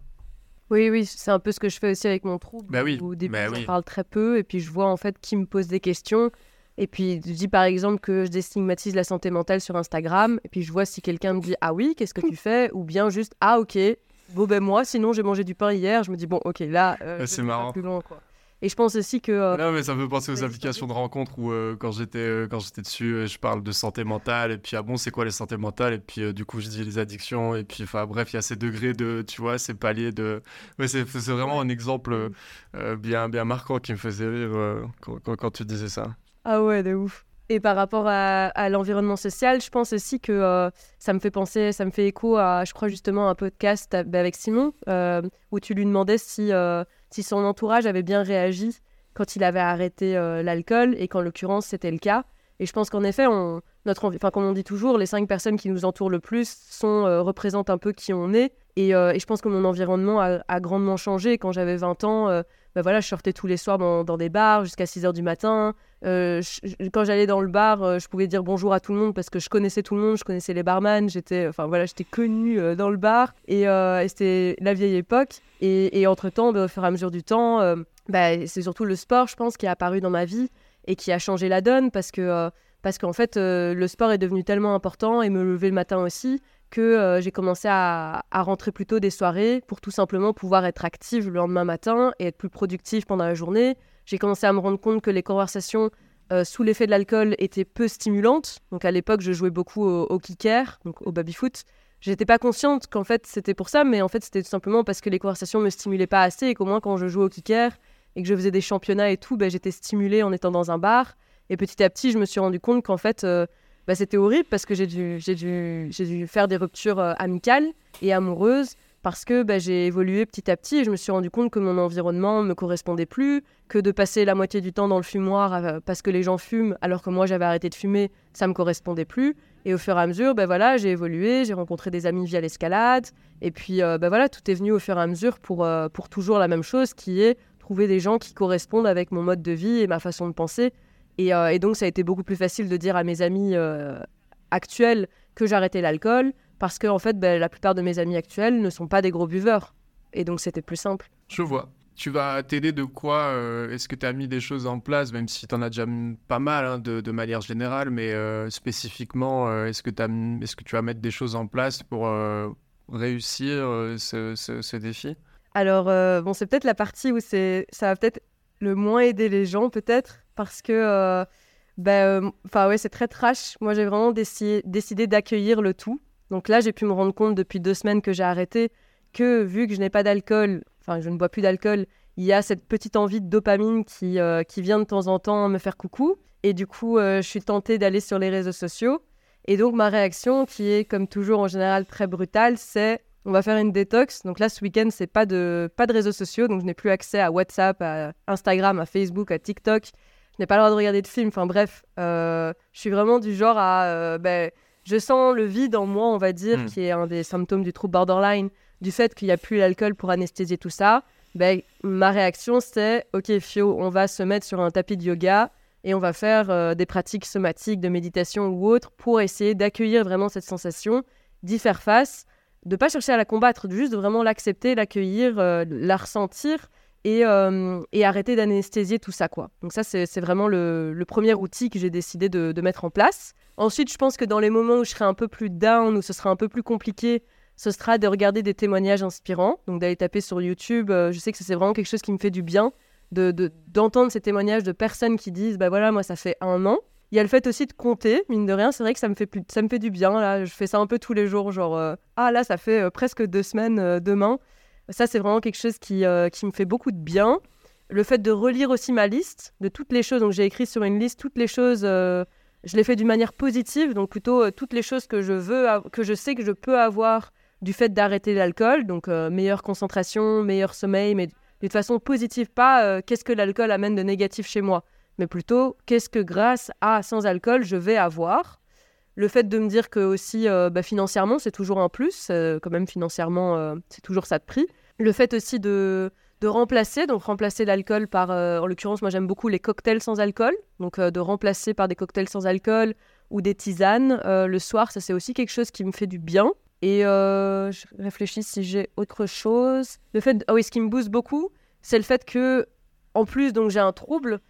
Oui, oui, c'est un peu ce que je fais aussi avec mon trouble. Bah oui, au début, bah je parle très peu et puis je vois en fait qui me pose des questions. Et puis, je dis par exemple que je déstigmatise la santé mentale sur Instagram. Et puis, je vois si quelqu'un me dit Ah oui, qu'est-ce que tu fais? Ou bien juste Ah ok, bon ben moi, sinon j'ai mangé du pain hier, je me dis bon ok là, euh, c'est marrant. Plus loin, quoi. Et je pense aussi que. euh, Non, mais ça me fait penser aux applications de rencontres où euh, quand j'étais euh, quand j'étais dessus, je parle de santé mentale et puis ah bon, c'est quoi les santé mentales? Et puis du coup je dis les addictions et puis enfin bref, il y a ces degrés de tu vois, ces paliers de ouais, c'est vraiment un exemple euh, bien bien marquant qui me faisait rire quand, quand, quand tu disais ça. Ah ouais, de ouf. Et par rapport à, l'environnement social, je pense aussi que euh, ça me fait penser, ça me fait écho à, je crois justement, un podcast bah, avec Simon, euh, où tu lui demandais si, euh, si son entourage avait bien réagi quand il avait arrêté l'alcool, et qu'en l'occurrence, c'était le cas. Et je pense qu'en effet, notre enfin, comme on dit toujours, les cinq personnes qui nous entourent le plus sont, représentent un peu qui on est. Et, je pense que mon environnement a, grandement changé. Quand j'avais 20 ans, bah voilà, je sortais tous les soirs dans, dans des bars jusqu'à 6 heures du matin. Euh, quand j'allais dans le bar, euh, je pouvais dire bonjour à tout le monde parce que je connaissais tout le monde, je connaissais les barman, j'étais, enfin voilà, j'étais connue euh, dans le bar et, c'était la vieille époque. Et, et entre-temps, bah, au fur et à mesure du temps, bah, c'est surtout le sport, je pense, qui est apparu dans ma vie et qui a changé la donne parce que parce qu'en fait, le sport est devenu tellement important et me lever le matin aussi que j'ai commencé à, à rentrer plus tôt des soirées pour tout simplement pouvoir être active le lendemain matin et être plus productive pendant la journée. J'ai commencé à me rendre compte que les conversations euh, sous l'effet de l'alcool étaient peu stimulantes. Donc à l'époque, je jouais beaucoup au, au kicker, donc au baby-foot. J'étais pas consciente qu'en fait c'était pour ça, mais en fait c'était tout simplement parce que les conversations me stimulaient pas assez et qu'au moins quand je jouais au kicker et que je faisais des championnats et tout, ben, j'étais stimulée en étant dans un bar. Et petit à petit, je me suis rendu compte qu'en fait, euh, bah, c'était horrible parce que j'ai dû faire des ruptures euh, amicales et amoureuses parce que bah, j'ai évolué petit à petit et je me suis rendu compte que mon environnement ne me correspondait plus, que de passer la moitié du temps dans le fumoir euh, parce que les gens fument alors que moi j'avais arrêté de fumer, ça me correspondait plus. Et au fur et à mesure, bah, voilà, j'ai évolué, j'ai rencontré des amis via l'escalade et puis euh, bah, voilà, tout est venu au fur et à mesure pour, euh, pour toujours la même chose qui est trouver des gens qui correspondent avec mon mode de vie et ma façon de penser. Et, euh, donc, ça a été beaucoup plus facile de dire à mes amis actuels que j'arrêtais l'alcool parce que, en fait, ben, la plupart de mes amis actuels ne sont pas des gros buveurs. Et donc, c'était plus simple. Je vois. Tu vas t'aider de quoi euh, Est-ce que tu as mis des choses en place, même si tu en as déjà pas mal hein, de, de manière générale, mais euh, spécifiquement, euh, est-ce que, est-ce que tu vas mettre des choses en place pour réussir ce, ce- ce défi? Alors, bon, c'est peut-être la partie où ça va peut-être le moins aider les gens, peut-être, parce que, ben, enfin, ouais, c'est très trash. Moi, j'ai vraiment déci- décidé d'accueillir le tout. Donc là, j'ai pu me rendre compte depuis deux semaines que j'ai arrêté que, vu que je n'ai pas d'alcool, enfin, je ne bois plus d'alcool, il y a cette petite envie de dopamine qui, euh, vient de temps en temps me faire coucou. Et du coup, euh, je suis tentée d'aller sur les réseaux sociaux. Et donc, ma réaction, qui est comme toujours en général très brutale, c'est on va faire une détox. Donc là, ce week-end, c'est pas de, pas de réseaux sociaux. Donc je n'ai plus accès à WhatsApp, à Instagram, à Facebook, à TikTok. Je n'ai pas le droit de regarder de films. Enfin bref, euh, je suis vraiment du genre à. ben, je sens le vide en moi, on va dire, Mm. qui est un des symptômes du trouble borderline, du fait qu'il n'y a plus l'alcool pour anesthésier tout ça. Ben, ma réaction, c'est OK, Fio, on va se mettre sur un tapis de yoga et on va faire euh, des pratiques somatiques, de méditation ou autres pour essayer d'accueillir vraiment cette sensation, d'y faire face de pas chercher à la combattre, de juste de vraiment l'accepter, l'accueillir, euh, la ressentir et, euh, et arrêter d'anesthésier tout ça. quoi. Donc ça, c'est c'est vraiment le, le premier outil que j'ai décidé de, de mettre en place. Ensuite, je pense que dans les moments où je serai un peu plus down, où ce sera un peu plus compliqué, ce sera de regarder des témoignages inspirants, donc d'aller taper sur YouTube. euh, je sais que c'est vraiment quelque chose qui me fait du bien, de de- d'entendre ces témoignages de personnes qui disent, bah voilà, moi ça fait un an. Il y a le fait aussi de compter, mine de rien, c'est vrai que ça me fait, plus, ça me fait du bien. Là, je fais ça un peu tous les jours, genre, euh, ah là, ça fait euh, presque deux semaines demain. Ça, c'est vraiment quelque chose qui, qui me fait beaucoup de bien. Le fait de relire aussi ma liste de toutes les choses, donc j'ai écrit sur une liste toutes les choses, je l'ai fait d'une manière positive, donc plutôt euh, toutes les choses que je veux, que je sais que je peux avoir du fait d'arrêter l'alcool, donc euh, meilleure concentration, meilleur sommeil, mais d'une façon positive, pas euh, qu'est-ce que l'alcool amène de négatif chez moi mais plutôt qu'est-ce que grâce à sans alcool je vais avoir. Le fait de me dire que aussi bah, financièrement c'est toujours un plus, quand même financièrement c'est toujours ça de prix. Le fait aussi de, de remplacer, donc remplacer l'alcool par, euh, en l'occurrence moi j'aime beaucoup les cocktails sans alcool, donc euh, de remplacer par des cocktails sans alcool ou des tisanes euh, le soir, ça c'est aussi quelque chose qui me fait du bien. Et je réfléchis si j'ai autre chose. Le fait, ah oui, ce qui me booste beaucoup, c'est le fait que en plus donc j'ai un trouble,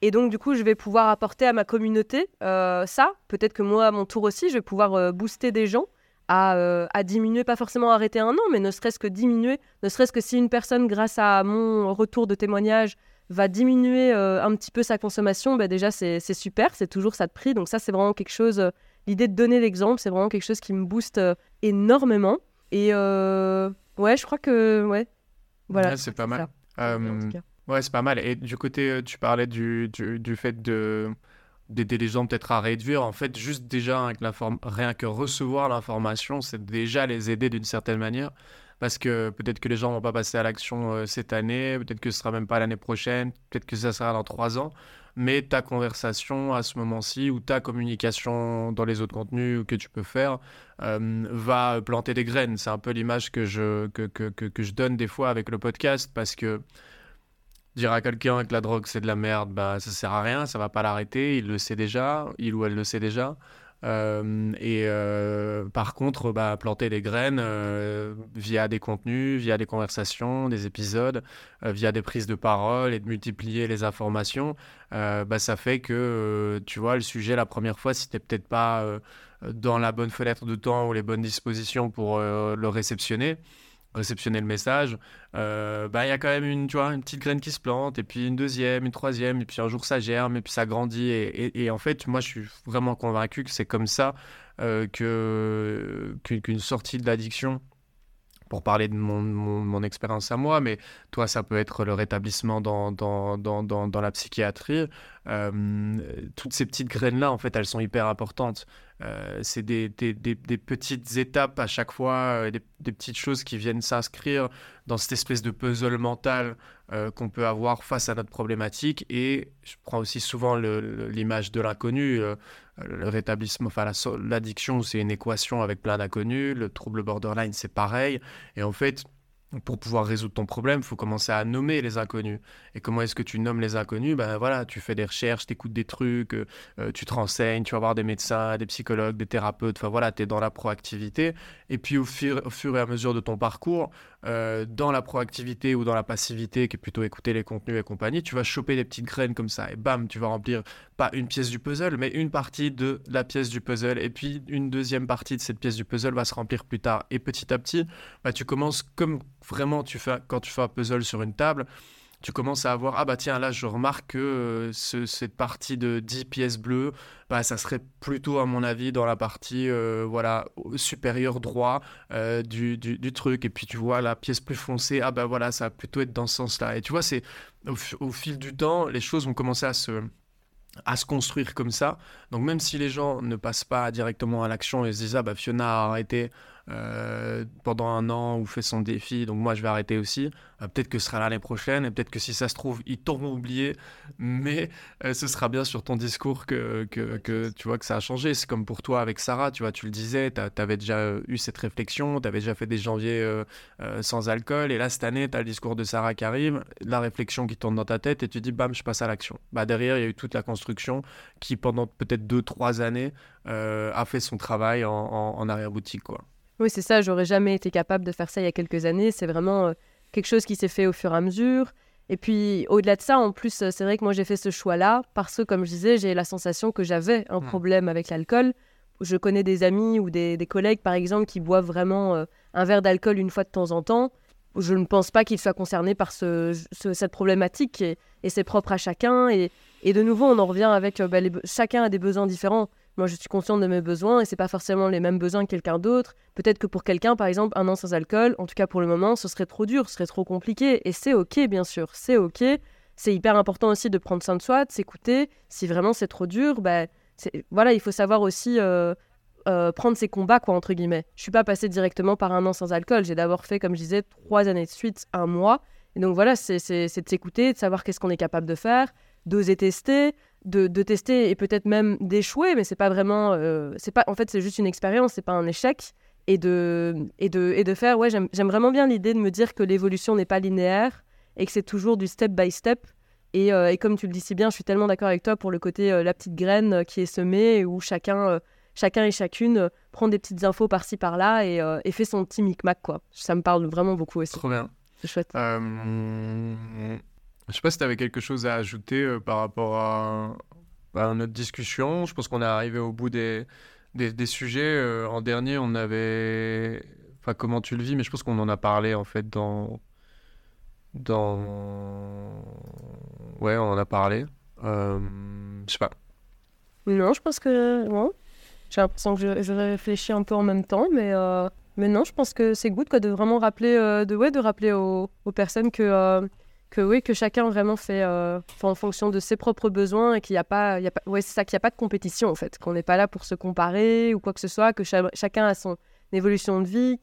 et donc, du coup, je vais pouvoir apporter à ma communauté ça. Peut-être que moi, à mon tour aussi, je vais pouvoir booster des gens à, euh, à diminuer, pas forcément arrêter un an, mais ne serait-ce que diminuer, ne serait-ce que si une personne, grâce à mon retour de témoignage, va diminuer un petit peu sa consommation, bah, déjà c'est super, c'est toujours ça de prix. Donc ça c'est vraiment quelque chose, l'idée de donner l'exemple, c'est vraiment quelque chose qui me booste énormément. Et ouais, je crois que ouais, voilà. c'est pas mal. ouais, c'est pas mal. Et du côté, tu parlais du, du, du fait de d'aider les gens peut-être à réduire. En fait, juste déjà, avec rien que recevoir l'information, c'est déjà les aider d'une certaine manière. Parce que peut-être que les gens vont pas passer à l'action euh, cette année, peut-être que ce sera même pas l'année prochaine, peut-être que ça sera dans trois ans. Mais ta conversation à ce moment-ci ou ta communication dans les autres contenus que tu peux faire euh, va planter des graines. C'est un peu l'image que je, que, que, que je donne des fois avec le podcast parce que Dire à quelqu'un que la drogue c'est de la merde, bah ça sert à rien, ça va pas l'arrêter, il le sait déjà, il ou elle le sait déjà. Euh, et euh, par contre, bah, planter des graines euh, via des contenus, via des conversations, des épisodes, via des prises de parole et de multiplier les informations, bah, ça fait que, tu vois, le sujet, la première fois, si tu peut-être pas dans la bonne fenêtre de temps ou les bonnes dispositions pour le réceptionner, réceptionner le message, euh, bah, il y a quand même une, tu vois, une petite graine qui se plante, et puis une deuxième, une troisième, et puis un jour ça germe, et puis ça grandit. Et, en fait, moi, je suis vraiment convaincu que c'est comme ça euh, que, qu'une sortie de l'addiction, pour parler de mon, mon, expérience à moi, mais toi, ça peut être le rétablissement dans, dans, dans, dans, dans la psychiatrie. Euh, toutes ces petites graines-là, en fait, elles sont hyper importantes. Euh, c'est des, des, des, petites étapes à chaque fois, euh, des, petites choses qui viennent s'inscrire dans cette espèce de puzzle mental euh, qu'on peut avoir face à notre problématique. Et je prends aussi souvent l'image de l'inconnu. le rétablissement, enfin l'addiction, c'est une équation avec plein d'inconnus. Le trouble borderline, c'est pareil. Et en fait, pour pouvoir résoudre ton problème, il faut commencer à nommer les inconnus. Et comment est-ce que tu nommes les inconnus? Ben voilà, tu fais des recherches, tu écoutes des trucs, euh, euh, tu te renseignes, tu vas voir des médecins, des psychologues, des thérapeutes. Enfin voilà, tu es dans la proactivité. Et puis au fur, et à mesure de ton parcours, euh, dans la proactivité ou dans la passivité, qui est plutôt écouter les contenus et compagnie, tu vas choper des petites graines comme ça. Et bam, tu vas remplir pas une pièce du puzzle, mais une partie de la pièce du puzzle. Et puis une deuxième partie de cette pièce du puzzle va se remplir plus tard. Et petit à petit, bah, tu commences comme vraiment tu fais, quand tu fais un puzzle sur une table, tu commences à avoir, ah bah tiens, là je remarque que euh, cette partie de 10 pièces bleues, bah, ça serait plutôt à mon avis dans la partie euh, voilà, supérieure droit euh, du, du, truc. Et puis tu vois la pièce plus foncée, ah bah voilà, ça va plutôt être dans ce sens-là. Et tu vois, c'est au, fil du temps, les choses vont commencer à se à se construire comme ça. Donc même si les gens ne passent pas directement à l'action et se disent ah bah Fiona a arrêté euh, pendant un an ou fait son défi, donc moi je vais arrêter aussi. Euh, peut-être que ce sera l'année prochaine et peut-être que si ça se trouve, ils t'auront oublié, mais euh, ce sera bien sur ton discours que, tu vois que ça a changé. C'est comme pour toi avec Sarah, tu vois, tu le disais, tu avais déjà eu cette réflexion, tu avais déjà fait des janviers sans alcool et là cette année, tu as le discours de Sarah qui arrive, la réflexion qui tourne dans ta tête et tu dis bam, je passe à l'action. Bah, derrière, il y a eu toute la construction qui pendant peut-être 2-3 années a fait son travail en, en, en arrière-boutique. quoi. Oui, c'est ça, j'aurais jamais été capable de faire ça il y a quelques années. C'est vraiment euh, quelque chose qui s'est fait au fur et à mesure. Et puis, au-delà de ça, en plus, euh, c'est vrai que moi, j'ai fait ce choix-là parce que, comme je disais, j'ai la sensation que j'avais un hmm. problème avec l'alcool. Je connais des amis ou des, collègues, par exemple, qui boivent vraiment euh, un verre d'alcool une fois de temps en temps. Je ne pense pas qu'ils soient concernés par ce, cette problématique et, c'est propre à chacun. Et, de nouveau, on en revient avec bah, chacun a des besoins différents. Moi, je suis consciente de mes besoins et c'est pas forcément les mêmes besoins que quelqu'un d'autre. Peut-être que pour quelqu'un, par exemple, un an sans alcool, en tout cas pour le moment, ce serait trop dur, ce serait trop compliqué. Et c'est ok, bien sûr, c'est ok. C'est hyper important aussi de prendre soin de soi, de s'écouter. Si vraiment c'est trop dur, bah, voilà, il faut savoir aussi euh, euh, prendre ses combats, quoi, entre guillemets. Je suis pas passée directement par un an sans alcool. J'ai d'abord fait, comme je disais, trois années de suite, un mois. Et donc voilà, c'est de s'écouter, de savoir qu'est-ce qu'on est capable de faire, d'oser tester, de, tester et peut-être même d'échouer, mais c'est pas vraiment. Euh, c'est pas, en fait, c'est juste une expérience, c'est pas un échec. Et de, et de, et de faire, ouais, j'aime vraiment bien l'idée de me dire que l'évolution n'est pas linéaire et que c'est toujours du step by step. Et, euh, et, comme tu le dis si bien, je suis tellement d'accord avec toi pour le côté euh, la petite graine qui est semée, où chacun, chacun et chacune prend des petites infos par-ci par-là et, et, fait son petit micmac, quoi. Ça me parle vraiment beaucoup aussi. Trop bien. C'est chouette. Je sais pas si tu avais quelque chose à ajouter euh, par rapport à, notre discussion. Je pense qu'on est arrivé au bout des, des, sujets. Euh, en dernier, on avait. Enfin, comment tu le vis, mais je pense qu'on en a parlé en fait dans, dans. Ouais, on en a parlé. Euh, je sais pas. Non, je pense que. Non. J'ai l'impression que je, je, réfléchis un peu en même temps, mais, euh, mais non, je pense que c'est good quoi, de vraiment rappeler, de, ouais, de rappeler aux, personnes que, que, oui, que chacun vraiment fait, euh, fait en fonction de ses propres besoins et qu'il n'y a pas. Il y a pas ouais, c'est ça, qu'il n'y a pas de compétition en fait, qu'on n'est pas là pour se comparer ou quoi que ce soit, que cha- chacun a son évolution de vie,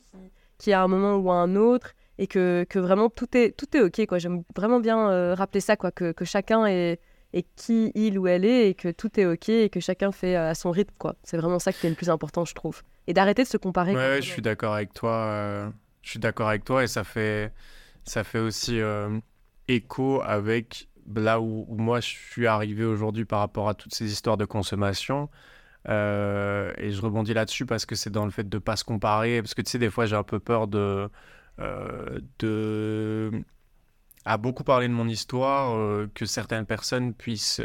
qui, a un moment ou un autre et que, que vraiment tout est, tout est ok. Quoi. J'aime vraiment bien euh, rappeler ça, quoi, que, que chacun est, est qui il ou elle est et que tout est ok et que chacun fait euh, à son rythme. quoi. C'est vraiment ça qui est le plus important, je trouve. Et d'arrêter de se comparer. Ouais, je suis d'accord avec toi. euh, je suis d'accord avec toi et ça fait, ça fait aussi écho avec là où, moi je suis arrivé aujourd'hui par rapport à toutes ces histoires de consommation. Euh, et je rebondis là-dessus parce que c'est dans le fait de ne pas se comparer. Parce que tu sais, des fois, j'ai un peu peur de. euh, de à beaucoup parler de mon histoire, euh, que certaines personnes puissent,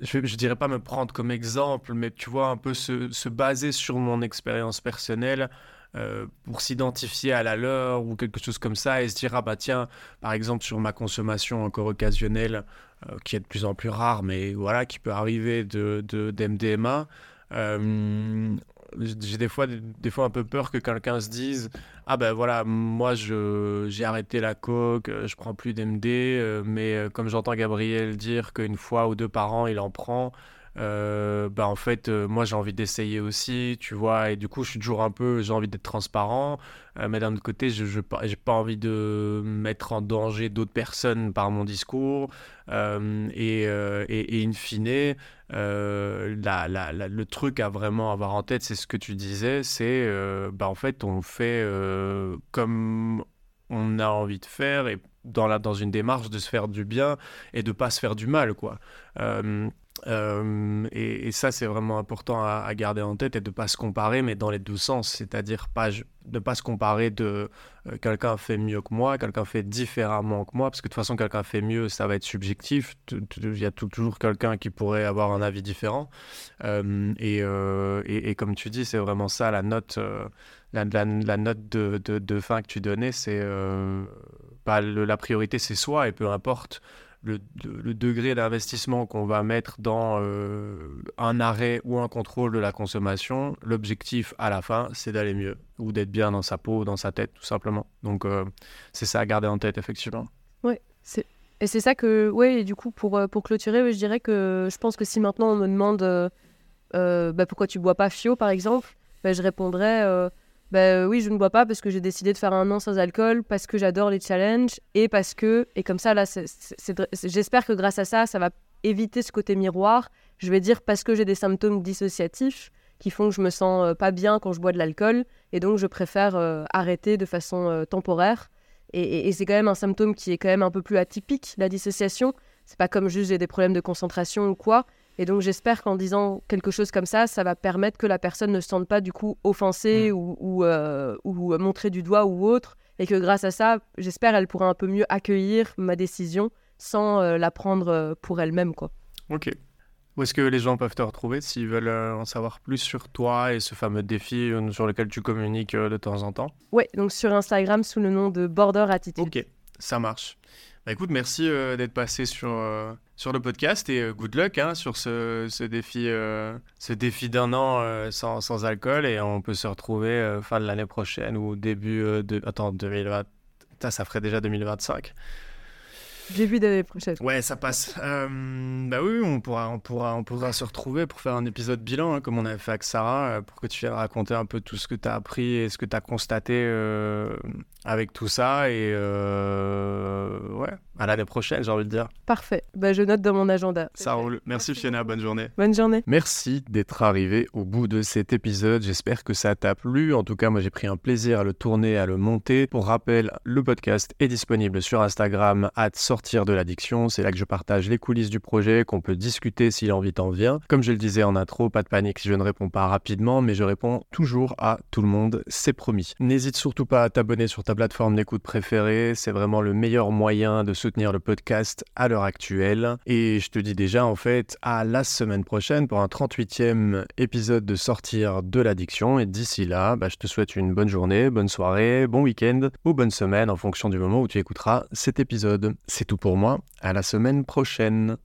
je, je dirais pas me prendre comme exemple, mais tu vois, un peu se, se baser sur mon expérience personnelle euh, pour s'identifier à la leur ou quelque chose comme ça et se dire, ah bah tiens, par exemple, sur ma consommation encore occasionnelle, euh, qui est de plus en plus rare, mais voilà, qui peut arriver de, d'MDMA, euh, j'ai des fois, des fois un peu peur que quelqu'un se dise Ah ben voilà, moi je, j'ai arrêté la coke, je prends plus d'MD, mais comme j'entends Gabriel dire qu'une fois ou deux par an il en prend, euh, bah en fait, euh, moi j'ai envie d'essayer aussi, tu vois, et du coup je suis toujours un peu, j'ai envie d'être transparent, euh, mais d'un autre côté, je j'ai pas envie de mettre en danger d'autres personnes par mon discours, euh, et, et, et in fine, la- la- le truc à vraiment avoir en tête, c'est ce que tu disais, c'est bah, en fait on fait comme on a envie de faire et dans, la, dans une démarche de se faire du bien et de pas se faire du mal quoi. Euh, et, ça c'est vraiment important à, garder en tête et de pas se comparer mais dans les deux sens, c'est-à-dire pas de pas se comparer de euh, quelqu'un fait mieux que moi, quelqu'un fait différemment que moi parce que de toute façon quelqu'un fait mieux ça va être subjectif, il y a toujours quelqu'un qui pourrait avoir un avis différent. Euh, et, comme tu dis, c'est vraiment ça la note, la, note de, fin que tu donnais, c'est le- la priorité, c'est soi et peu importe le, degré d'investissement qu'on va mettre dans euh, un arrêt ou un contrôle de la consommation, l'objectif à la fin, c'est d'aller mieux ou d'être bien dans sa peau, dans sa tête, tout simplement. Donc euh, c'est ça à garder en tête, effectivement. Et c'est ça que, et du coup, pour, euh, pour clôturer, je dirais que je pense que si maintenant on me demande bah, pourquoi tu bois pas Fio, par exemple, bah, je répondrais bah, euh, oui, je ne bois pas parce que j'ai décidé de faire un an sans alcool, parce que j'adore les challenges, et parce que, et comme ça, là, j'espère que grâce à ça, ça va éviter ce côté miroir. Je vais dire parce que j'ai des symptômes dissociatifs qui font que je me sens euh, pas bien quand je bois de l'alcool, et donc je préfère euh, arrêter de façon temporaire. Et, et- et c'est quand même un symptôme qui est quand même un peu plus atypique, la dissociation. C'est pas comme juste j'ai des problèmes de concentration ou quoi. Et donc j'espère qu'en disant quelque chose comme ça, ça va permettre que la personne ne se sente pas du coup offensée ou, ou, euh, ou montrée du doigt ou autre. Et que grâce à ça, j'espère elle pourra un peu mieux accueillir ma décision sans euh, la prendre euh, pour elle-même. quoi. Ok. Où est-ce que les gens peuvent te retrouver s'ils veulent euh, en savoir plus sur toi et ce fameux défi euh, sur lequel tu communiques euh, de temps en temps? Ouais, donc sur Instagram sous le nom de Border Attitude. Ok, ça marche. Bah écoute, merci euh, d'être passé sur, euh, sur le podcast et euh, good luck hein, sur ce, ce défi, euh, ce défi d'un an euh, sans, sans alcool et on peut se retrouver fin de l'année prochaine ou début de... Attends, 2020... Putain, ça ferait déjà 2025. Début d'année prochaine. Ouais, ça passe. Euh, bah oui, on pourra, on, pourra, on pourra se retrouver pour faire un épisode bilan, hein, comme on avait fait avec Sarah, euh, pour que tu viennes raconter un peu tout ce que tu as appris et ce que tu as constaté euh, avec tout ça. Et euh, ouais, à l'année prochaine, j'ai envie de dire. Parfait. Bah, je note dans mon agenda. Ça roule. Merci Fiona, bonne journée. Bonne journée. Merci d'être arrivé au bout de cet épisode. J'espère que ça t'a plu. En tout cas, moi j'ai pris un plaisir à le tourner, à le monter. Pour rappel, le podcast est disponible sur Instagram, à sortir de l'addiction. C'est là que je partage les coulisses du projet, qu'on peut discuter si l'envie t'en vient. Comme je le disais en intro, pas de panique si je ne réponds pas rapidement, mais je réponds toujours à tout le monde, c'est promis. N'hésite surtout pas à t'abonner sur ta plateforme d'écoute préférée, c'est vraiment le meilleur moyen de soutenir le podcast à l'heure actuelle. Et je te dis déjà en fait à la semaine prochaine pour un 38e épisode de Sortir de l'addiction. Et d'ici là, bah, je te souhaite une bonne journée, bonne soirée, bon week-end ou bonne semaine en fonction du moment où tu écouteras cet épisode. C'est tout pour moi. À la semaine prochaine.